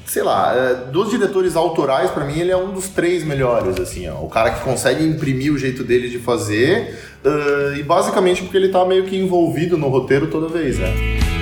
Speaker 1: sei lá, é, dos diretores autorais, pra mim, ele é um dos três melhores, assim, ó. O cara que consegue imprimir o jeito dele de fazer, uh, e basicamente porque ele tá meio que envolvido no roteiro toda vez, né?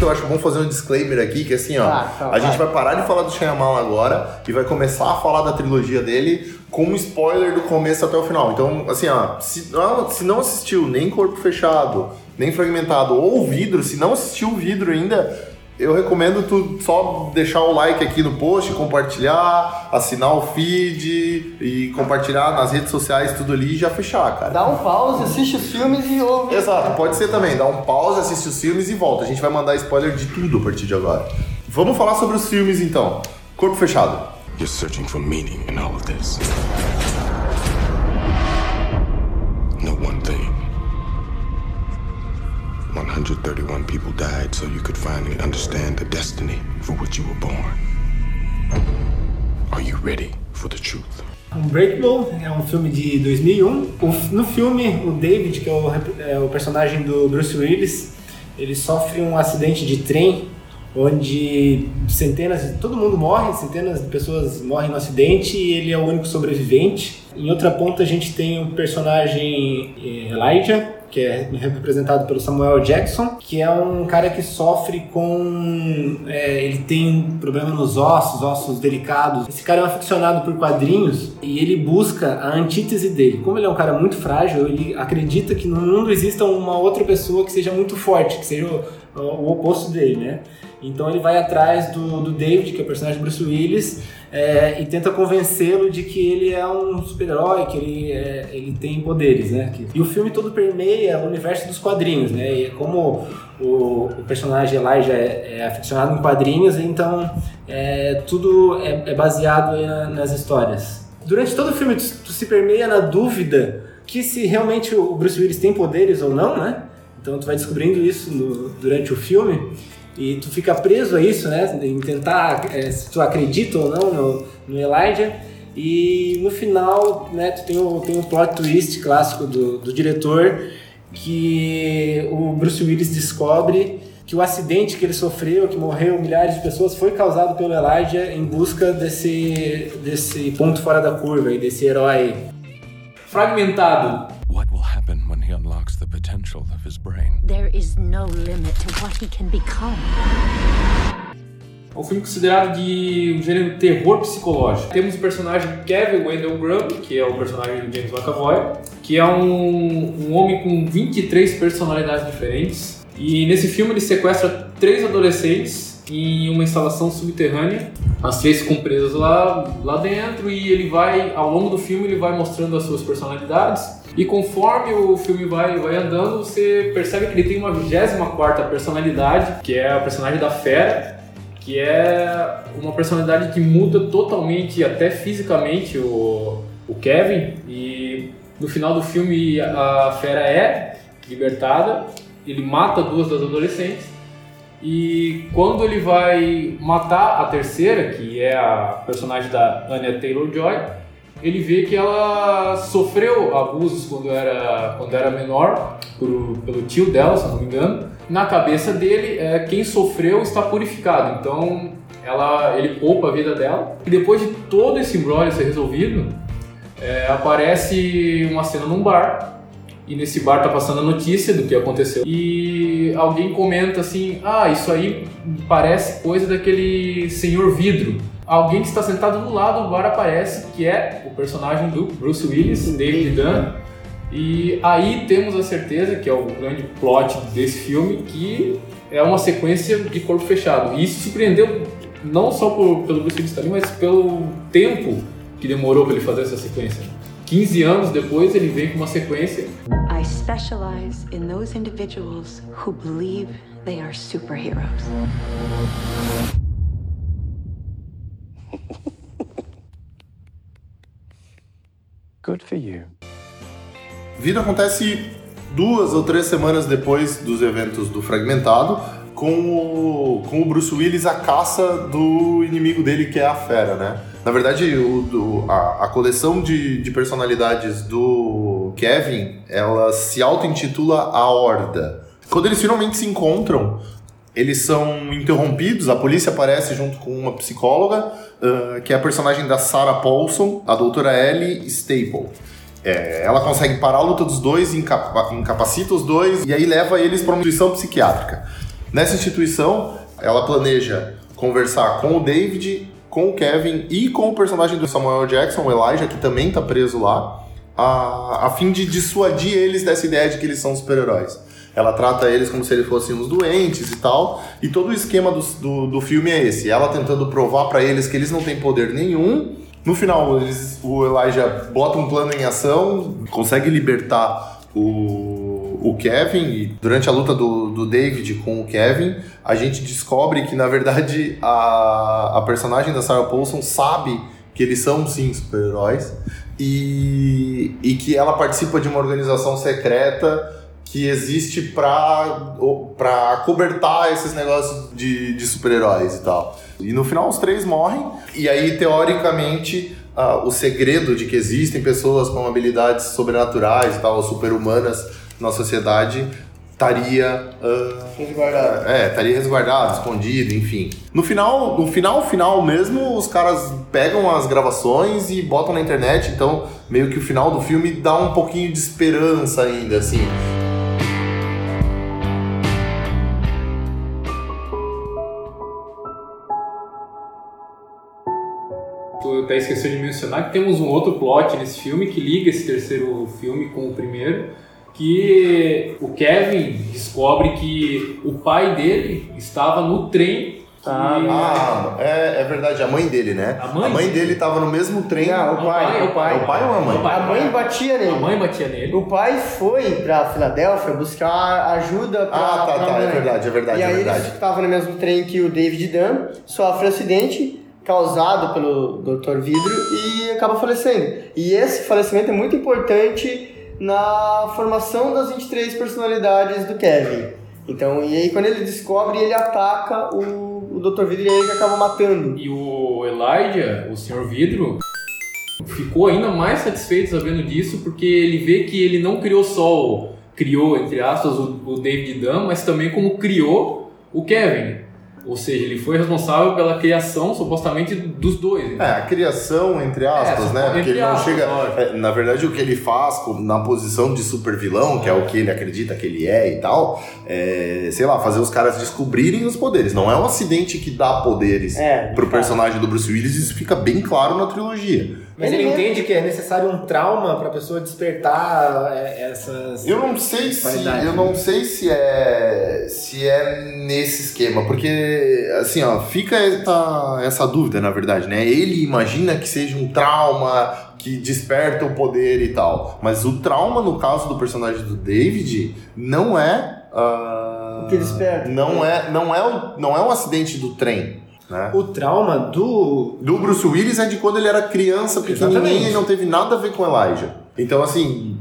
Speaker 1: Eu acho bom fazer um disclaimer aqui, que assim, ó,
Speaker 2: Ah, tá,
Speaker 1: a
Speaker 2: vai.
Speaker 1: gente vai parar de falar do Shyamalan agora e vai começar a falar da trilogia dele com um spoiler do começo até o final. Então, assim, ó, se não, se não assistiu nem Corpo Fechado, nem Fragmentado ou Vidro, se não assistiu o Vidro ainda, eu recomendo tu só deixar o like aqui no post, compartilhar, assinar o feed e compartilhar nas redes sociais, tudo ali e já fechar, cara.
Speaker 2: Dá um pause, assiste os filmes e ouve.
Speaker 1: Exato, pode ser também. Dá um pause, assiste os filmes e volta. A gente vai mandar spoiler de tudo a partir de agora. Vamos falar sobre os filmes então. Corpo Fechado.
Speaker 5: You're searching for meaning in all of this. 131 people died so you could finally understand the destiny for which you were born. Are you ready for the truth?
Speaker 4: Unbreakable é um filme de 2001. O- no filme, o David, que é o, é o personagem do Bruce Willis, ele sofre um acidente de trem onde centenas, todo mundo morre, centenas de pessoas morrem no acidente e ele é o único sobrevivente. Em outra ponta a gente tem o personagem eh, Elijah, que é representado pelo Samuel Jackson, que é um cara que sofre com. é, ele tem um problema nos ossos, ossos delicados. Esse cara é um aficionado por quadrinhos e ele busca a antítese dele. Como ele é um cara muito frágil, ele acredita que no mundo exista uma outra pessoa que seja muito forte, que seja o, o oposto dele, né? Então ele vai atrás do, do David, que é o personagem do Bruce Willis, é, e tenta convencê-lo de que ele é um super-herói, que ele, é, ele tem poderes, né? E o filme todo permeia o universo dos quadrinhos, né? E como o, o personagem Elijah é, é aficionado em quadrinhos, então é, tudo é, é baseado na- nas histórias. Durante todo o filme tu, tu se permeia na dúvida que se realmente o Bruce Willis tem poderes ou não, né? Então tu vai descobrindo isso no- durante o filme e tu fica preso a isso, né? Em tentar é, se tu acredita ou não no, no Elijah. E no final, né, tu tem o, tem o plot twist clássico do, do diretor que o Bruce Willis descobre que o acidente que ele sofreu, que morreu milhares de pessoas, foi causado pelo Elijah em busca desse, desse ponto fora da curva e desse herói
Speaker 3: Fragmentado.
Speaker 5: Potential of his brain?
Speaker 6: There is no limit to what he can become.
Speaker 3: É um filme considerado de um gênero terror psicológico. Temos o personagem Kevin Wendell Graham, que é o personagem do James McAvoy, que é um, um homem com 23 personalidades diferentes. E nesse filme ele sequestra três adolescentes em uma instalação subterrânea. As três ficam presas lá, lá dentro e ele vai, ao longo do filme, ele vai mostrando as suas personalidades. E conforme o filme vai, vai andando, você percebe que ele tem uma 24ª personalidade, que é a personagem da Fera, que é uma personalidade que muda totalmente, até fisicamente, o, o Kevin. E no final do filme a Fera é libertada, ele mata duas das adolescentes. E quando ele vai matar a terceira, que é a personagem da Anya Taylor-Joy, ele vê que ela sofreu abusos quando era, quando era menor por- pelo tio dela, se não me engano. Na cabeça dele, é, quem sofreu está purificado. Então, ela, ele poupa a vida dela. E depois de todo esse embrolho ser resolvido, é, aparece uma cena num bar. E nesse bar tá passando a notícia do que aconteceu. E alguém comenta assim: Ah, isso aí parece coisa daquele senhor vidro. Alguém que está sentado do lado do bar aparece, que é o personagem do Bruce Willis, David Dunn. E aí temos a certeza, que é o grande plot desse filme, que é uma sequência de corpo fechado. E isso surpreendeu não só por, pelo Bruce Willis também, mas pelo tempo que demorou para ele fazer essa sequência. 15 anos depois ele vem com uma sequência
Speaker 6: I specialize in those individuals who believe they are superheroes.
Speaker 5: Good for you.
Speaker 1: Vida acontece duas ou três semanas depois dos eventos do Fragmentado, com o, com o Bruce Willis a caça do inimigo dele, que é a Fera, né? Na verdade, o, do- a, a coleção de, de personalidades do Kevin, ela se auto-intitula A Horda. Quando eles finalmente se encontram, eles são interrompidos, a polícia aparece junto com uma psicóloga, uh, que é a personagem da Sarah Paulson, a doutora Ellie Staple. É, ela consegue parar a luta dos dois, incapa incapacita os dois e aí leva eles para uma instituição psiquiátrica. Nessa instituição, ela planeja conversar com o David, com o Kevin e com o personagem do Samuel Jackson, o Elijah, que também está preso lá, a, a fim de dissuadir eles dessa ideia de que eles são super-heróis. Ela trata eles como se eles fossem uns doentes e tal. E todo o esquema do, do, do filme é esse: ela tentando provar para eles que eles não têm poder nenhum. No final, eles, o Elijah bota um plano em ação, consegue libertar o, o Kevin, e durante a luta do, do David com o Kevin, a gente descobre que, na verdade, a, a personagem da Sarah Paulson sabe que eles são, sim, super-heróis, e, e que ela participa de uma organização secreta que existe para cobertar esses negócios de, de super-heróis e tal. E no final os três morrem, e aí teoricamente o segredo de que existem pessoas com habilidades sobrenaturais e tal, super-humanas na sociedade estaria uh,
Speaker 2: resguardado.
Speaker 1: É, estaria resguardado, escondido, enfim. No final, no final final mesmo, os caras pegam as gravações e botam na internet, então meio que o final do filme dá um pouquinho de esperança ainda, assim.
Speaker 3: Até esqueceu de mencionar que temos um outro plot nesse filme que liga esse terceiro filme com o primeiro, que o Kevin descobre que o pai dele estava no trem
Speaker 1: ah, ah, é, é verdade, a mãe dele, né?
Speaker 3: A mãe,
Speaker 1: a mãe dele estava no mesmo trem.
Speaker 2: Não, o pai,
Speaker 3: o pai.
Speaker 1: É o pai ou a mãe?
Speaker 3: pai,
Speaker 2: a mãe batia nele.
Speaker 3: A mãe batia nele.
Speaker 2: O pai foi pra Filadélfia buscar ajuda pra.
Speaker 1: Ah, tá,
Speaker 2: pra
Speaker 1: tá,
Speaker 2: mãe.
Speaker 1: é verdade, é verdade.
Speaker 2: E aí
Speaker 1: é verdade.
Speaker 2: eles estavam no mesmo trem que o David Dunn, sofre um acidente causado pelo Dr. Vidro e acaba falecendo. E esse falecimento é muito importante na formação das 23 personalidades do Kevin. Então, e aí quando ele descobre, ele ataca o, o Dr. Vidro e ele acaba matando.
Speaker 3: E o Elijah, o Sr. Vidro, ficou ainda mais satisfeito sabendo disso, porque ele vê que ele não criou só o, criou, entre aspas, o, o David Dunn, mas também como criou o Kevin. Ou seja, ele foi responsável pela criação, supostamente, dos dois.
Speaker 1: É, a criação, entre aspas,
Speaker 3: É,
Speaker 1: né? Porque ele não
Speaker 3: aspas,
Speaker 1: chega. é, na verdade, o que ele faz com- na posição de super vilão, que é o que ele acredita que ele é e tal, é, sei lá, fazer os caras descobrirem os poderes. Não é um acidente que dá poderes
Speaker 2: É,
Speaker 1: pro personagem do Bruce Willis, isso fica bem claro na trilogia.
Speaker 4: Mas
Speaker 2: Ele
Speaker 4: ele, entende que é necessário um trauma pra pessoa despertar é, essas.
Speaker 1: Eu não sei se eu não sei se é se é nesse esquema, porque assim, ó, fica essa, essa dúvida, na verdade, né? Ele imagina que seja um trauma que desperta o poder e tal, mas o trauma no caso do personagem do David não é ah,
Speaker 2: O que desperta.
Speaker 1: Não é não é não é um acidente do trem, né?
Speaker 4: O trauma do.
Speaker 1: Do Bruce Willis é de quando ele era criança, pequenininho
Speaker 4: Exatamente.
Speaker 1: e não teve nada a ver com Elijah. Então, assim,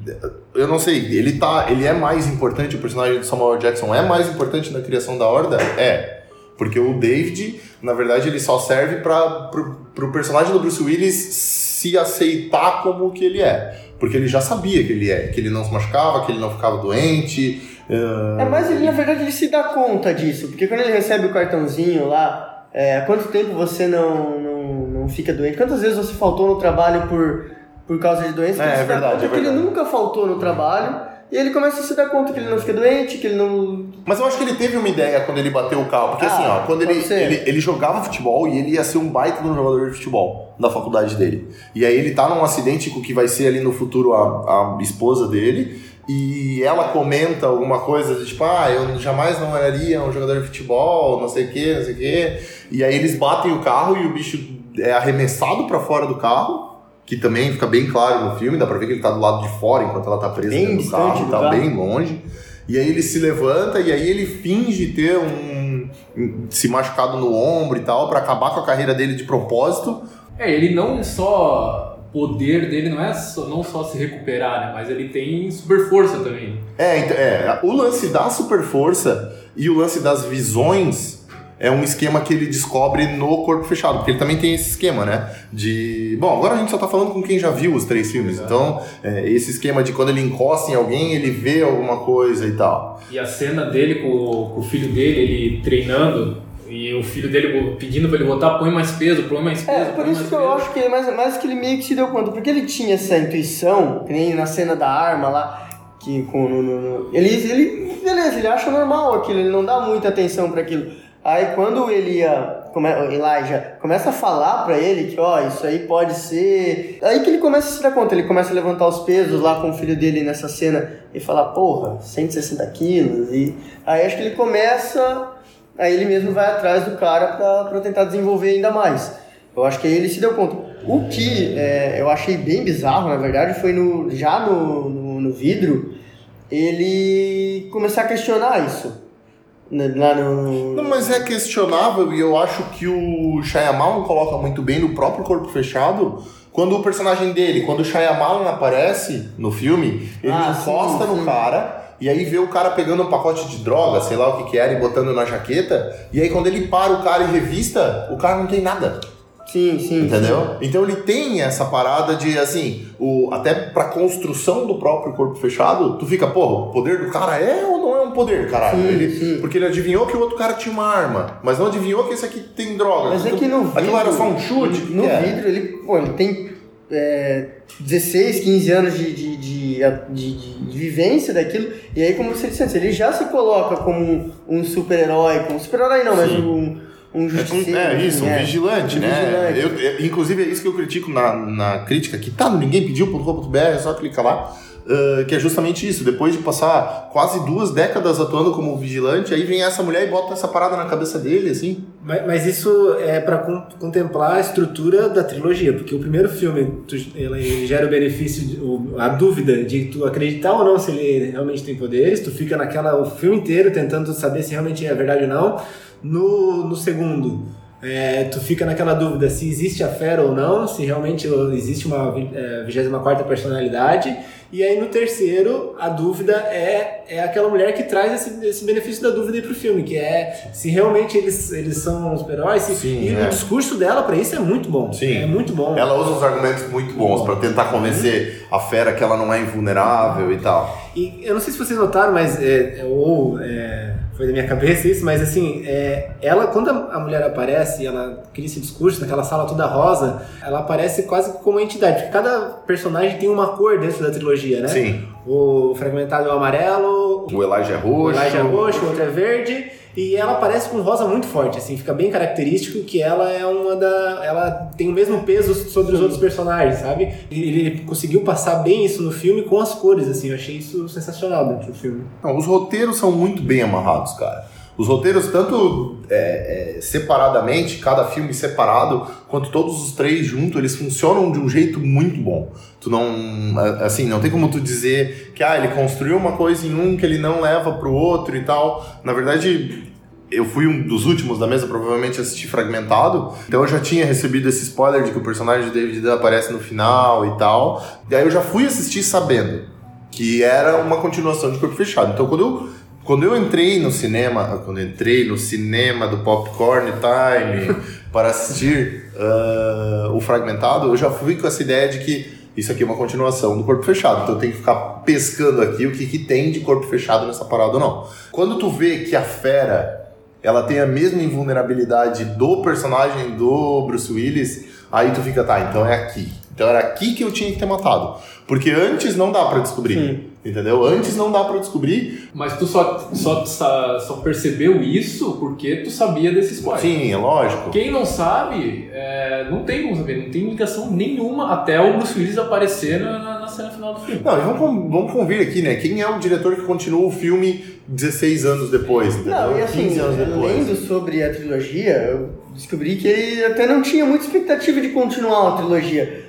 Speaker 1: eu não sei, ele tá. Ele é mais importante, o personagem do Samuel Jackson é mais importante na criação da Horda? É. Porque o David, na verdade, ele só serve para pro, pro personagem do Bruce Willis se aceitar como o que ele é. Porque ele já sabia que ele é, que ele não se machucava, que ele não ficava doente. ah,
Speaker 2: É, mas ele, na verdade, ele se dá conta disso, porque quando ele recebe o cartãozinho lá, é, há quanto tempo você não, não, não fica doente? Quantas vezes você faltou no trabalho por, por causa de doença?
Speaker 1: É, é verdade, é
Speaker 2: que ele
Speaker 1: verdade.
Speaker 2: nunca faltou no trabalho, e ele começa a se dar conta que ele não fica doente, que ele não...
Speaker 1: Mas eu acho que ele teve uma ideia quando ele bateu o carro. Porque
Speaker 2: Ah,
Speaker 1: assim, ó, quando ele, ele, ele jogava futebol e ele ia ser um baita de um jogador de futebol na faculdade dele. E aí ele tá num acidente com o que vai ser ali no futuro a, a esposa dele. E ela comenta alguma coisa de tipo, ah, eu jamais não era um jogador de futebol, não sei o que, não sei o que. E aí eles batem o carro e o bicho é arremessado pra fora do carro. Que também fica bem claro no filme, dá pra ver que ele tá do lado de fora enquanto ela tá presa
Speaker 2: Bem
Speaker 1: dentro do carro,
Speaker 2: do
Speaker 1: tá
Speaker 2: carro.
Speaker 1: bem longe. E aí ele se levanta e aí ele finge ter um. se machucado no ombro e tal, pra acabar com a carreira dele de propósito.
Speaker 3: É, ele não só. O poder dele não é só, não só se recuperar, né? Mas ele tem super força também.
Speaker 1: É, então, é, o lance da super força e o lance das visões é um esquema que ele descobre no corpo fechado, porque ele também tem esse esquema, né? De. Bom, agora a gente só tá falando com quem já viu os três filmes, então é, esse esquema de quando ele encosta em alguém, ele vê alguma coisa e tal.
Speaker 3: E a cena dele com, o- com o filho dele, ele treinando, e o filho dele pedindo pra ele botar, põe mais peso, põe mais peso.
Speaker 2: É, por isso que eu
Speaker 3: peso.
Speaker 2: acho que é mais, mais que ele meio que se deu conta, porque ele tinha essa intuição, que nem na cena da arma lá, que com no, no- ele, ele, beleza, ele acha normal aquilo, ele não dá muita atenção para aquilo. Aí quando ele ia, come, o Elijah começa a falar pra ele que, ó, isso aí pode ser. Aí que ele começa a se dar conta, ele começa a levantar os pesos lá com o filho dele nessa cena e falar, porra, 160 quilos. E aí acho que ele começa, aí ele mesmo vai atrás do cara pra tentar desenvolver ainda mais. Eu acho que aí ele se deu conta. O que é, eu achei bem bizarro, na verdade, foi no, já no, no, no vidro ele começar a questionar isso. Na- Lá no.
Speaker 1: Não, mas é questionável e eu acho que o Shyamalan coloca muito bem no próprio corpo fechado. Quando o personagem dele, quando o Shyamalan aparece no filme, ele
Speaker 2: Ah, sim,
Speaker 1: encosta no
Speaker 2: sim.
Speaker 1: cara e aí vê o cara pegando um pacote de droga, sei lá o que que era, e botando na jaqueta. E aí quando ele para o cara e revista, o cara não tem nada.
Speaker 2: Sim, sim.
Speaker 1: Entendeu? Então ele tem essa parada de assim, o, até pra construção do próprio corpo fechado, tu fica, porra, o poder do cara é ou não é um poder, caralho?
Speaker 2: Sim,
Speaker 1: Ele-
Speaker 2: sim.
Speaker 1: Porque ele adivinhou que o outro cara tinha uma arma, mas não adivinhou que esse aqui tem droga.
Speaker 2: Mas é
Speaker 1: Aquilo-
Speaker 2: que no vidro.
Speaker 1: Aquilo era só um chute?
Speaker 2: No
Speaker 1: Que é?
Speaker 2: vidro, ele, pô, ele tem é, 16, 15 anos de, de, de, de- vivência daquilo. E aí, como você disse antes, ele já se coloca como um, super-herói. Como um super-herói não, mas um, um
Speaker 1: É,
Speaker 2: justiceiro.
Speaker 1: é isso, um
Speaker 2: assim, é.
Speaker 1: vigilante,
Speaker 2: Um
Speaker 1: né?
Speaker 2: vigilante.
Speaker 1: Eu- eu- inclusive é isso que eu critico na, na crítica, que tá no ninguém pediu.com.br, é só clicar lá. Que é justamente isso, depois de passar quase duas décadas atuando como vigilante, aí vem essa mulher e bota essa parada na cabeça dele, assim.
Speaker 4: Mas, mas isso é con- contemplar a estrutura da trilogia, porque o primeiro filme tu, ele, gera o benefício, a dúvida de tu acreditar ou não se ele realmente tem poderes, tu fica naquela o filme inteiro tentando saber se realmente é verdade ou não. No, no segundo, é, tu fica naquela dúvida se existe a fera ou não, se realmente existe uma é, 24 personalidade. E aí no terceiro, a dúvida é, é aquela mulher que traz esse, esse benefício da dúvida aí pro filme, que é se realmente eles, eles são super-heróis. se-
Speaker 1: Sim,
Speaker 4: e
Speaker 1: é.
Speaker 4: o discurso dela pra isso é muito bom.
Speaker 1: Sim.
Speaker 4: É muito bom.
Speaker 1: Ela usa uns argumentos muito bons pra tentar convencer a fera que ela não é invulnerável e tal.
Speaker 4: E eu não sei se vocês notaram, mas é, é, ou é, foi da minha cabeça isso, mas assim, é, ela quando a mulher aparece e ela cria esse discurso naquela sala toda rosa, ela aparece quase como uma entidade, porque cada personagem tem uma cor dentro da trilogia, né?
Speaker 1: Sim.
Speaker 4: O fragmentado é o amarelo,
Speaker 1: O Elijah é
Speaker 4: o
Speaker 1: roxo.
Speaker 4: Elijah é roxo, o outro é verde. E ela aparece com um rosa muito forte, assim, fica bem característico que ela é uma da. Ela tem o mesmo peso sobre os outros personagens, sabe? Ele, conseguiu passar bem isso no filme com as cores, assim, eu achei isso sensacional dentro do filme.
Speaker 1: Não, os roteiros são muito bem amarrados, cara. Os roteiros, tanto é, é, separadamente, cada filme separado, quanto todos os três juntos, eles funcionam de um jeito muito bom. Tu não. é, Assim, não tem como tu dizer que ah, ele construiu uma coisa em um que ele não leva pro outro e tal. Na verdade, eu fui um dos últimos da mesa, provavelmente assisti fragmentado. Então eu já tinha recebido esse spoiler de que o personagem de David Dunn aparece no final e tal. E aí eu já fui assistir sabendo que era uma continuação de Corpo Fechado. Então quando eu, quando eu entrei no cinema, quando entrei no cinema do Popcorn Time para assistir ah, o fragmentado, eu já fui com essa ideia de que isso aqui é uma continuação do Corpo Fechado. Então eu tenho que ficar pescando aqui o que, que tem de Corpo Fechado nessa parada ou não. Quando tu vê que a fera ela tem a mesma invulnerabilidade do personagem do Bruce Willis, aí tu fica, tá, então é aqui. Então era aqui que eu tinha que ter matado. Porque antes não dá pra descobrir. Entendeu? Antes não dá pra descobrir.
Speaker 3: Mas tu só, só, só, percebeu isso porque tu sabia desse spoiler.
Speaker 1: Sim, é lógico.
Speaker 3: Quem não sabe, é, não tem como saber, não tem ligação nenhuma até o Bruce Willis aparecer na, na- na cena final do filme.
Speaker 1: Não, e vamos, vamos convir aqui, né? Quem é o diretor que continua o filme 16 anos depois, entendeu?
Speaker 2: Não, e assim,
Speaker 1: 15 anos depois.
Speaker 2: lendo sobre a trilogia, eu descobri que ele até não tinha muita expectativa de continuar a trilogia.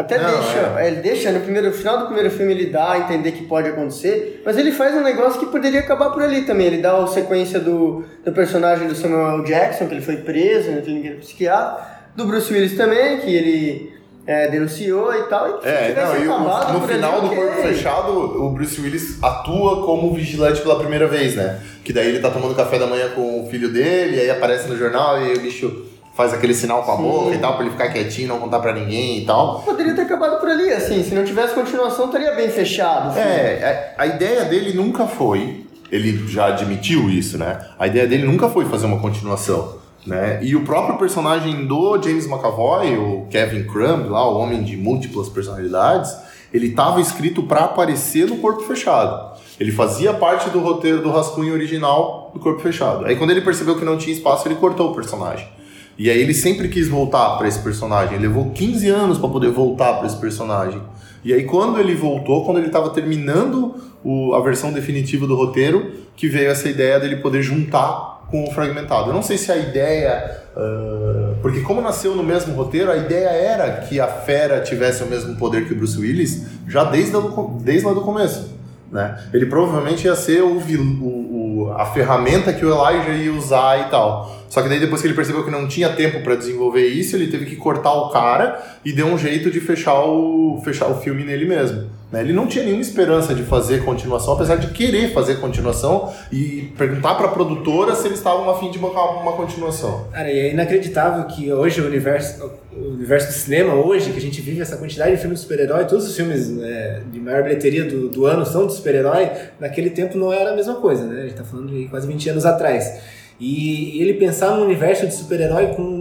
Speaker 2: Até
Speaker 1: Não,
Speaker 2: deixa,
Speaker 1: é.
Speaker 2: ele deixa, no primeiro, no final do primeiro filme ele dá a entender que pode acontecer, mas ele faz um negócio que poderia acabar por ali também. Ele dá a sequência do, do personagem do Samuel. Jackson, que ele foi preso na clínica psiquiatra, do Bruce Willis também, que ele é, denunciou e tal, e
Speaker 1: É, não, e o- no final
Speaker 2: ali,
Speaker 1: do. Corpo Fechado, o Bruce Willis atua como vigilante pela primeira vez, né? Que daí ele tá tomando café da manhã com o filho dele, e aí aparece no jornal e o bicho faz aquele sinal com a
Speaker 2: Sim.
Speaker 1: boca e tal, pra ele ficar quietinho, não contar pra ninguém e tal.
Speaker 2: Poderia ter acabado por ali, assim, se não tivesse continuação, estaria bem fechado. assim.
Speaker 1: É, a, a ideia dele nunca foi, ele já admitiu isso, né? A ideia dele nunca foi fazer uma continuação. Né? E o próprio personagem do James McAvoy, o Kevin Crumb, lá, o homem de múltiplas personalidades, ele estava escrito para aparecer no Corpo Fechado. Ele fazia parte do roteiro do rascunho original do Corpo Fechado. Aí quando ele percebeu que não tinha espaço, ele cortou o personagem. E aí ele sempre quis voltar para esse personagem. Ele levou 15 anos para poder voltar para esse personagem. E aí quando ele voltou, quando ele estava terminando o- a versão definitiva do roteiro, que veio essa ideia dele poder juntar com o fragmentado. Eu não sei se a ideia, ah, porque como nasceu no mesmo roteiro, a ideia era que a fera tivesse o mesmo poder que o Bruce Willis já desde, desde lá do começo. Né? Ele provavelmente ia ser o, vil- o- a ferramenta que o Elijah ia usar e tal. Só que daí depois que ele percebeu que não tinha tempo para desenvolver isso, ele teve que cortar o cara e deu um jeito de fechar o, fechar o filme nele mesmo. Né? Ele não tinha nenhuma esperança de fazer continuação, apesar de querer fazer continuação e perguntar para a produtora se eles estavam afim de bancar uma continuação.
Speaker 4: Cara, e é inacreditável que hoje o universo, o universo do cinema, hoje, que a gente vive essa quantidade de filmes de super-herói, todos os filmes né, de maior bilheteria do, do ano são de super-herói, naquele tempo não era a mesma coisa, né? A gente tá falando de quase 20 anos atrás. E, e ele pensar num universo de super-herói com,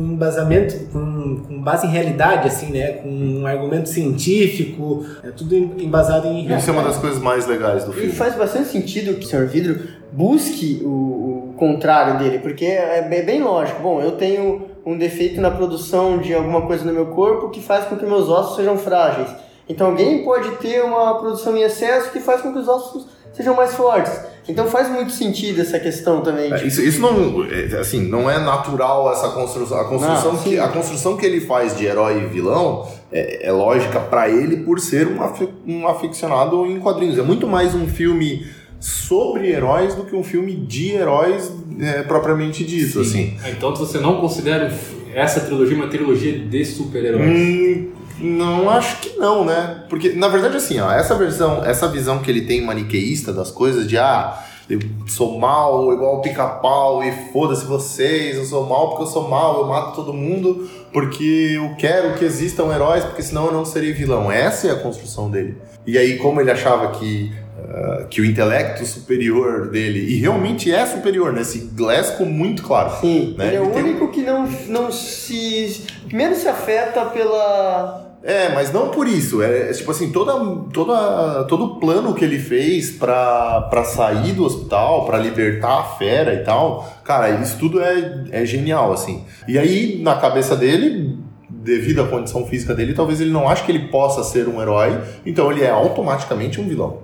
Speaker 4: com embasamento, com, com base em realidade, assim, né? Com um argumento científico, é tudo em- embasado em realidade.
Speaker 1: Isso é uma das coisas mais legais do
Speaker 2: E
Speaker 1: filme.
Speaker 2: faz bastante sentido que o Sr. Vidro busque o, o contrário dele, porque é bem, bem lógico. Bom, eu tenho um defeito na produção de alguma coisa no meu corpo que faz com que meus ossos sejam frágeis. Então alguém pode ter uma produção em excesso que faz com que os ossos sejam mais fortes. Então faz muito sentido essa questão também.
Speaker 1: É,
Speaker 2: tipo,
Speaker 1: Isso, isso não, é, assim, não é natural essa construção. A construção,
Speaker 2: Não,
Speaker 1: que,
Speaker 2: sim.
Speaker 1: a construção que ele faz de herói e vilão é, é lógica pra ele por ser um, afi- um aficionado em quadrinhos. É muito mais um filme sobre heróis do que um filme de heróis é, propriamente dito, assim.
Speaker 3: Então você não considera essa trilogia uma trilogia de super-heróis?
Speaker 1: Hum, não acho que não, né? Porque, na verdade, assim, ó, essa versão, essa visão que ele tem maniqueísta das coisas de ah, eu sou mal igual pica-pau e foda-se vocês, eu sou mal porque eu sou mal, eu mato todo mundo porque eu quero que existam heróis, porque senão eu não serei vilão. Essa é a construção dele. E aí, como ele achava que ah, que o intelecto superior dele, e realmente é superior, né? Esse Glass ficou muito claro.
Speaker 2: Sim,
Speaker 1: né?
Speaker 2: ele é o
Speaker 1: tem um-
Speaker 2: único que não, não se. menos se afeta pela.
Speaker 1: É, mas não por isso. É, é tipo assim, toda, toda, todo o plano que ele fez pra sair do hospital, pra libertar a fera e tal, cara, isso tudo é, é genial, assim. E aí, na cabeça dele, devido à condição física dele, talvez ele não ache que ele possa ser um herói, então ele é automaticamente um vilão.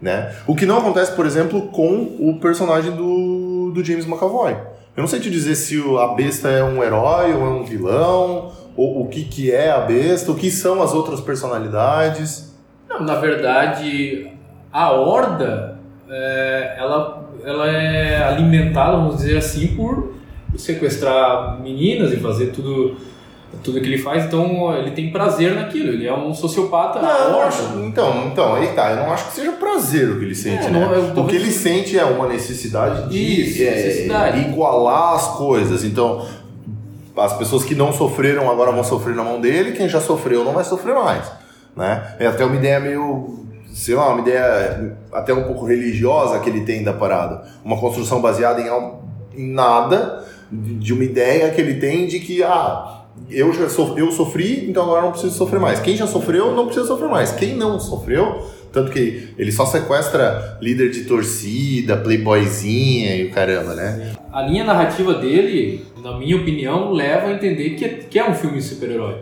Speaker 1: Né? O que não acontece, por exemplo, com o personagem do, do James McAvoy. Eu não sei te dizer se a besta é um herói ou é um vilão, ou o que, que é a besta, o que são as outras personalidades.
Speaker 3: Não, na verdade, a horda, é, ela, ela é alimentada, vamos dizer assim, por sequestrar meninas e fazer tudo, tudo que ele faz. Então, ele tem prazer naquilo. Ele é um sociopata
Speaker 1: Não, eu acho- então, então, aí tá. Eu não acho que seja prazer o que ele sente,
Speaker 3: É,
Speaker 1: né?
Speaker 3: não,
Speaker 1: o que ele sente é uma necessidade de
Speaker 3: Isso,
Speaker 1: é,
Speaker 3: necessidade.
Speaker 1: igualar as coisas. Então, as pessoas que não sofreram agora vão sofrer na mão dele, quem já sofreu não vai sofrer mais. Né? É até uma ideia meio, sei lá, uma ideia até um pouco religiosa que ele tem da parada. Uma construção baseada em, em nada, de uma ideia que ele tem de que, ah, eu já eu sofri, então agora não preciso sofrer mais. Quem já sofreu, não precisa sofrer mais. Quem não sofreu, tanto que ele só sequestra líder de torcida, playboyzinha e o caramba, né?
Speaker 3: A linha narrativa dele, na minha opinião, leva a entender que é, que é um filme de super-herói.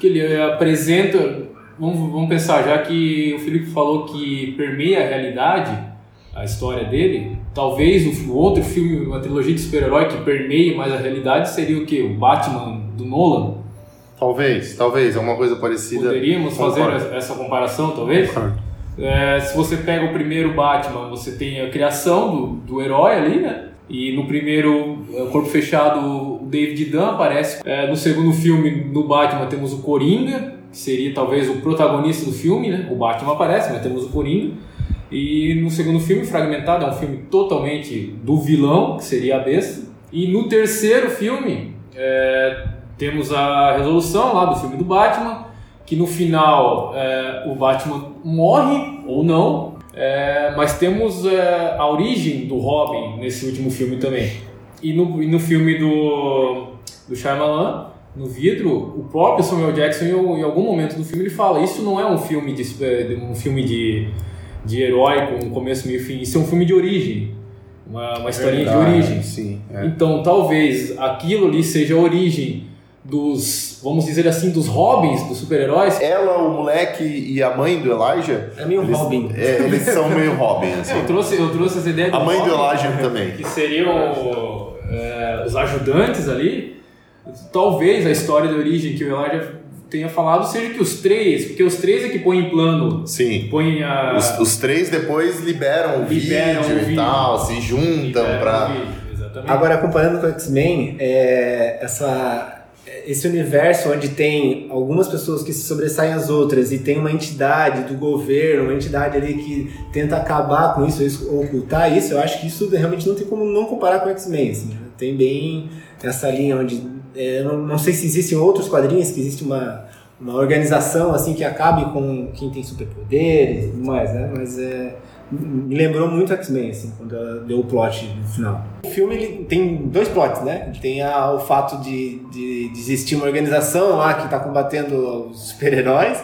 Speaker 3: Que ele eh, apresenta. Vamos, vamos pensar, já que o Felipe falou que permeia a realidade, a história dele, talvez o, outro filme, uma trilogia de super-herói que permeie mais a realidade seria o que? O Batman do Nolan?
Speaker 1: Talvez, talvez, é uma coisa parecida.
Speaker 3: Poderíamos fazer
Speaker 1: Concordo.
Speaker 3: essa- essa comparação, talvez? É, se você pega o primeiro Batman, você tem a criação do, do herói ali, né? E no primeiro é, Corpo Fechado, o David Dunn aparece. É, no segundo filme, no Batman, temos o Coringa, que seria talvez o protagonista do filme, né? O Batman aparece, mas temos o Coringa. E no segundo filme, Fragmentado, é um filme totalmente do vilão, que seria a besta. E no terceiro filme, é, temos a resolução lá do filme do Batman, que no final é, o Batman morre ou não, é, mas temos é, a origem do Robin nesse último filme também. E no, e no filme do, do Shyamalan, no vidro, o próprio Samuel Jackson, em, em algum momento do filme, ele fala: Isso não é um filme de, de- um filme de, de herói com começo, meio e fim, isso é um filme de origem. Uma, uma historinha de
Speaker 1: Verdade,
Speaker 3: origem.
Speaker 1: Sim. é.
Speaker 3: Então, talvez aquilo ali seja a origem dos, vamos dizer assim, dos Robins, dos super-heróis.
Speaker 1: Ela, o moleque e a mãe do Elijah.
Speaker 4: É meio
Speaker 1: eles,
Speaker 4: Robin.
Speaker 1: é, eles são meio Robin, assim.
Speaker 3: Eu trouxe, eu trouxe essa ideia
Speaker 1: A
Speaker 3: do
Speaker 1: mãe do
Speaker 3: Robin,
Speaker 1: Elijah também.
Speaker 3: que seriam é, os ajudantes ali. Talvez a história de origem que o Elijah tenha falado seja que os três, porque os três é que põem em plano,
Speaker 1: Sim.
Speaker 3: põem a.
Speaker 1: Os, os três depois liberam o
Speaker 3: Liberam
Speaker 1: vídeo
Speaker 3: o
Speaker 1: e
Speaker 3: vídeo.
Speaker 1: tal, se juntam
Speaker 3: Exatamente.
Speaker 4: Agora, comparando com o X-Men, é, essa, esse universo onde tem algumas pessoas que se sobressaem às outras e tem uma entidade do governo, uma entidade ali que tenta acabar com isso, ou ocultar isso, eu acho que isso realmente não tem como não comparar com X-Men. Assim, né? Tem bem essa linha onde. é, não, não sei se existem outros quadrinhos, que existe uma, uma organização assim que acabe com quem tem superpoderes e tudo mais, né? Mas é, me lembrou muito X-Men, assim, quando ela deu o plot no final. O filme ele tem dois plots, né? Tem a- o fato de, de, de existir uma organização lá que tá combatendo os super-heróis,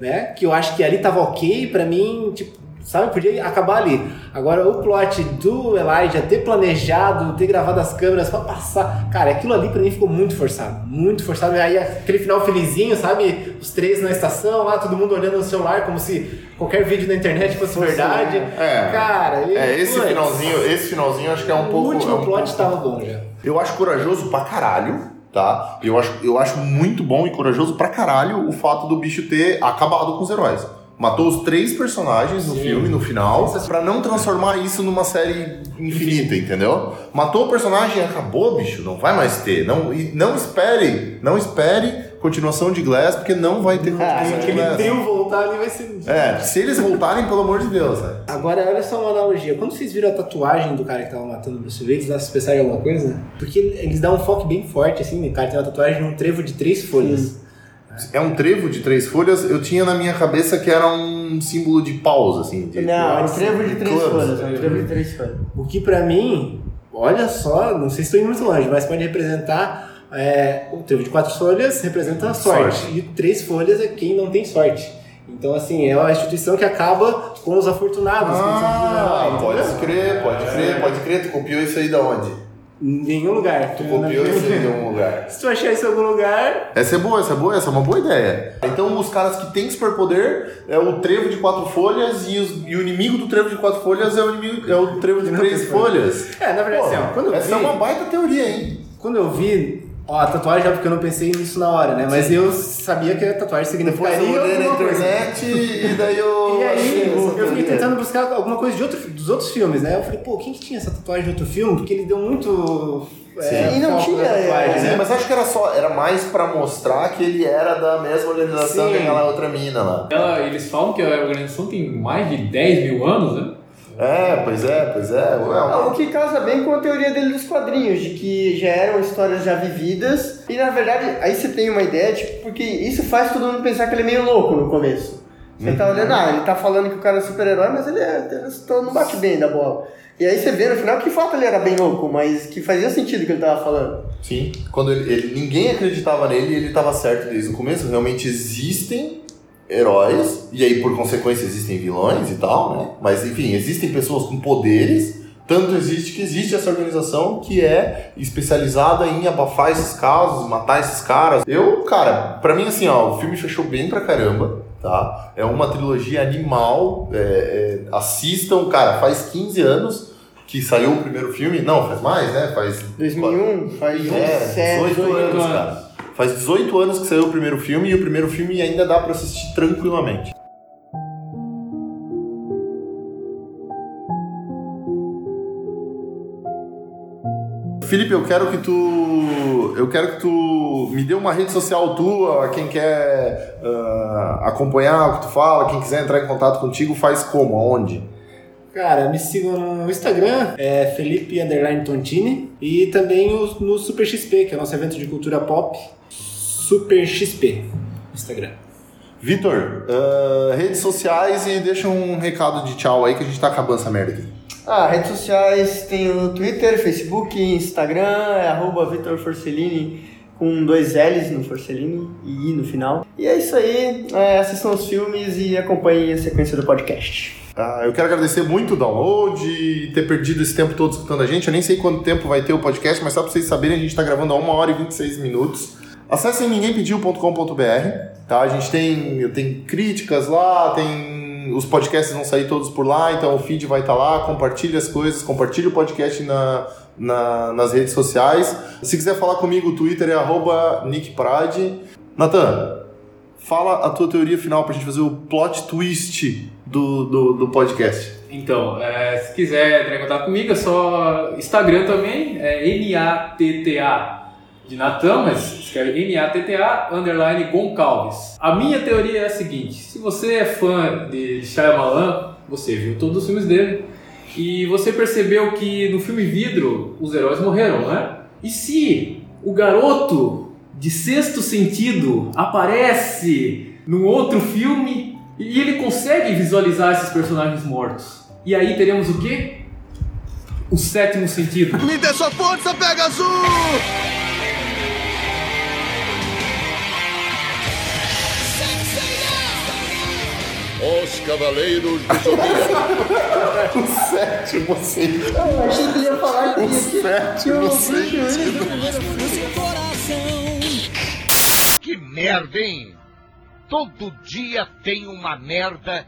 Speaker 4: né? Que eu acho que ali tava ok, pra mim, tipo, sabe, podia acabar ali. Agora, o plot do Elijah ter planejado, ter gravado as câmeras pra passar, cara, aquilo ali pra mim ficou muito forçado, muito forçado. E aí aquele final felizinho, sabe? Os três na estação lá, todo mundo olhando no celular como se qualquer vídeo na internet fosse verdade.
Speaker 1: É.
Speaker 4: Cara, e-
Speaker 1: É, esse
Speaker 4: putz,
Speaker 1: finalzinho, esse finalzinho acho que é um
Speaker 4: o
Speaker 1: pouco.
Speaker 4: último
Speaker 1: é um
Speaker 4: plot
Speaker 1: pouco-
Speaker 4: tava bom já.
Speaker 1: Eu acho corajoso pra caralho, tá? Eu acho, eu acho muito bom e corajoso pra caralho o fato do bicho ter acabado com os heróis. Matou os três personagens no filme, no final, pra não transformar isso numa série infinita, entendeu? Matou o personagem e acabou, bicho, não vai mais ter. Não, e não espere, não espere continuação de Glass, porque não vai ter continuação de
Speaker 4: Aquele
Speaker 1: Glass.
Speaker 4: trio voltar ali vai ser.
Speaker 1: É, se eles voltarem, pelo amor de Deus, né?
Speaker 4: Agora, olha só uma analogia. Quando vocês viram a tatuagem do cara que tava matando o Bruce Willis, lá, vocês pensaram em alguma coisa? Porque eles dão um foco bem forte, assim, né? O cara tem uma tatuagem num trevo de três folhas.
Speaker 1: É um trevo de três folhas, eu tinha na minha cabeça que era um símbolo de paus, assim. De,
Speaker 2: Não, é um trevo de três folhas. É um trevo de três folhas.
Speaker 4: O que pra mim, olha só, não sei se estou indo muito longe, mas pode representar. é, o trevo de quatro folhas representa a sorte,
Speaker 1: Sorte.
Speaker 4: e três folhas é quem não tem sorte. Então, assim, é uma instituição que acaba com os afortunados.
Speaker 1: Ah,
Speaker 4: afortunados,
Speaker 1: pode crer, pode crer, pode crer. Tu copiou isso aí da onde?
Speaker 4: Em nenhum lugar.
Speaker 1: Tu copiou isso de algum lugar.
Speaker 4: Se tu achar isso em algum lugar,
Speaker 1: Essa é boa, essa é boa, essa é uma boa ideia. Então os caras que têm superpoder é o trevo de quatro folhas e, os- e o inimigo do trevo de quatro folhas é o inimigo é o trevo de três folhas.
Speaker 4: É, na verdade,
Speaker 1: Pô,
Speaker 4: assim, ó, quando eu
Speaker 1: essa
Speaker 4: vi,
Speaker 1: é uma baita teoria, hein?
Speaker 4: quando eu vi, ó, a tatuagem é porque eu não pensei nisso na hora, né? Mas eu sabia que a tatuagem
Speaker 1: Depois
Speaker 4: significaria
Speaker 1: eu olhei na internet e daí eu.
Speaker 4: E aí, eu fiquei tentando buscar alguma coisa de outro, dos outros filmes, né? Eu falei, pô, quem que tinha essa tatuagem de outro filme? Porque ele deu muito. é,
Speaker 2: Sim, e não tinha,
Speaker 4: na tatuagem,
Speaker 2: é,
Speaker 1: Sim,
Speaker 4: né?
Speaker 1: mas acho que era só, era mais pra mostrar que ele era da mesma organização
Speaker 4: Sim.
Speaker 1: que aquela outra mina lá.
Speaker 3: Ela- eles falam que a organização tem mais de 10 mil anos, né?
Speaker 1: É, pois é, pois é.
Speaker 2: Ah,
Speaker 1: Ué,
Speaker 2: O que casa bem com a teoria dele dos quadrinhos, de que já eram histórias já vividas. E na verdade, aí você tem uma ideia, tipo, porque isso faz todo mundo pensar que ele é meio louco no começo. Você tá olhando, ah, ele tá falando que o cara é super-herói, mas ele, é, ele só não bate bem da bola. E aí você vê no final que fato ele era bem louco, mas que fazia sentido o que ele tava falando.
Speaker 1: Sim, quando ele, ele- ninguém acreditava nele e ele estava certo desde o começo. Realmente existem heróis, e aí por consequência existem vilões e tal, né? Mas enfim, existem pessoas com poderes. Tanto existe que existe essa organização que é especializada em abafar esses casos, matar esses caras. Eu, cara, pra mim assim, ó, o filme fechou bem pra caramba, tá? É uma trilogia animal. é, é, assistam, cara, faz 15 anos que saiu o primeiro filme. Não, faz mais, né? Faz
Speaker 2: 2001, faz
Speaker 1: é,
Speaker 2: 17,
Speaker 1: 18 anos, cara. Faz 18 anos que saiu o primeiro filme e o primeiro filme ainda dá pra assistir tranquilamente. Felipe, eu quero que tu. Eu quero que tu me dê uma rede social tua, quem quer ah, acompanhar o que tu fala, quem quiser entrar em contato contigo, faz como? Aonde?
Speaker 4: Cara, me sigam no Instagram, é Felipe Tontini, e também no Super XP, que é o nosso evento de cultura pop. Super XP, Instagram.
Speaker 1: Vitor, ah, redes sociais e deixa um recado de tchau aí que a gente tá acabando essa merda aqui.
Speaker 2: Ah, redes sociais tem o Twitter, Facebook, Instagram, é arroba Vitor Forcellini com dois L's no Forcellini e I no final. E é isso aí, é, assistam os filmes e acompanhem a sequência do podcast.
Speaker 1: Ah, eu quero agradecer muito o download e ter perdido esse tempo todo escutando a gente. Eu nem sei quanto tempo vai ter o podcast, mas só pra vocês saberem, a gente tá gravando a 1 hora e 26 minutos. Acessem ninguémpediu.com.br, tá? A gente tem, tenho críticas lá, tem os podcasts vão sair todos por lá, então o feed vai estar lá, compartilhe as coisas, compartilhe o podcast na, na- nas redes sociais. Se quiser falar comigo, o Twitter é arroba nickprade. Natan, fala a tua teoria final pra gente fazer o plot twist do, do, do podcast.
Speaker 3: Então, é, se quiser entrar em contato comigo, é só Instagram também, é N-A-T-T-A de Natan, mas escreve N-A-T-T-A underline Goncalves. A minha teoria é a seguinte, se você é fã de Shyamalan, você viu todos os filmes dele, e você percebeu que no filme Vidro os heróis morreram, né? E se o garoto de sexto sentido aparece num outro filme e ele consegue visualizar esses personagens mortos? E aí teremos o quê? O sétimo sentido.
Speaker 7: Me dê sua força, Pegasus! Os Cavaleiros do Zodíaco.
Speaker 1: O sétimo sentido.
Speaker 2: Eu achei que ele ia falar que, que, que
Speaker 1: sétimo
Speaker 2: vi
Speaker 1: sentido.
Speaker 7: Que merda, hein? Todo dia tem uma merda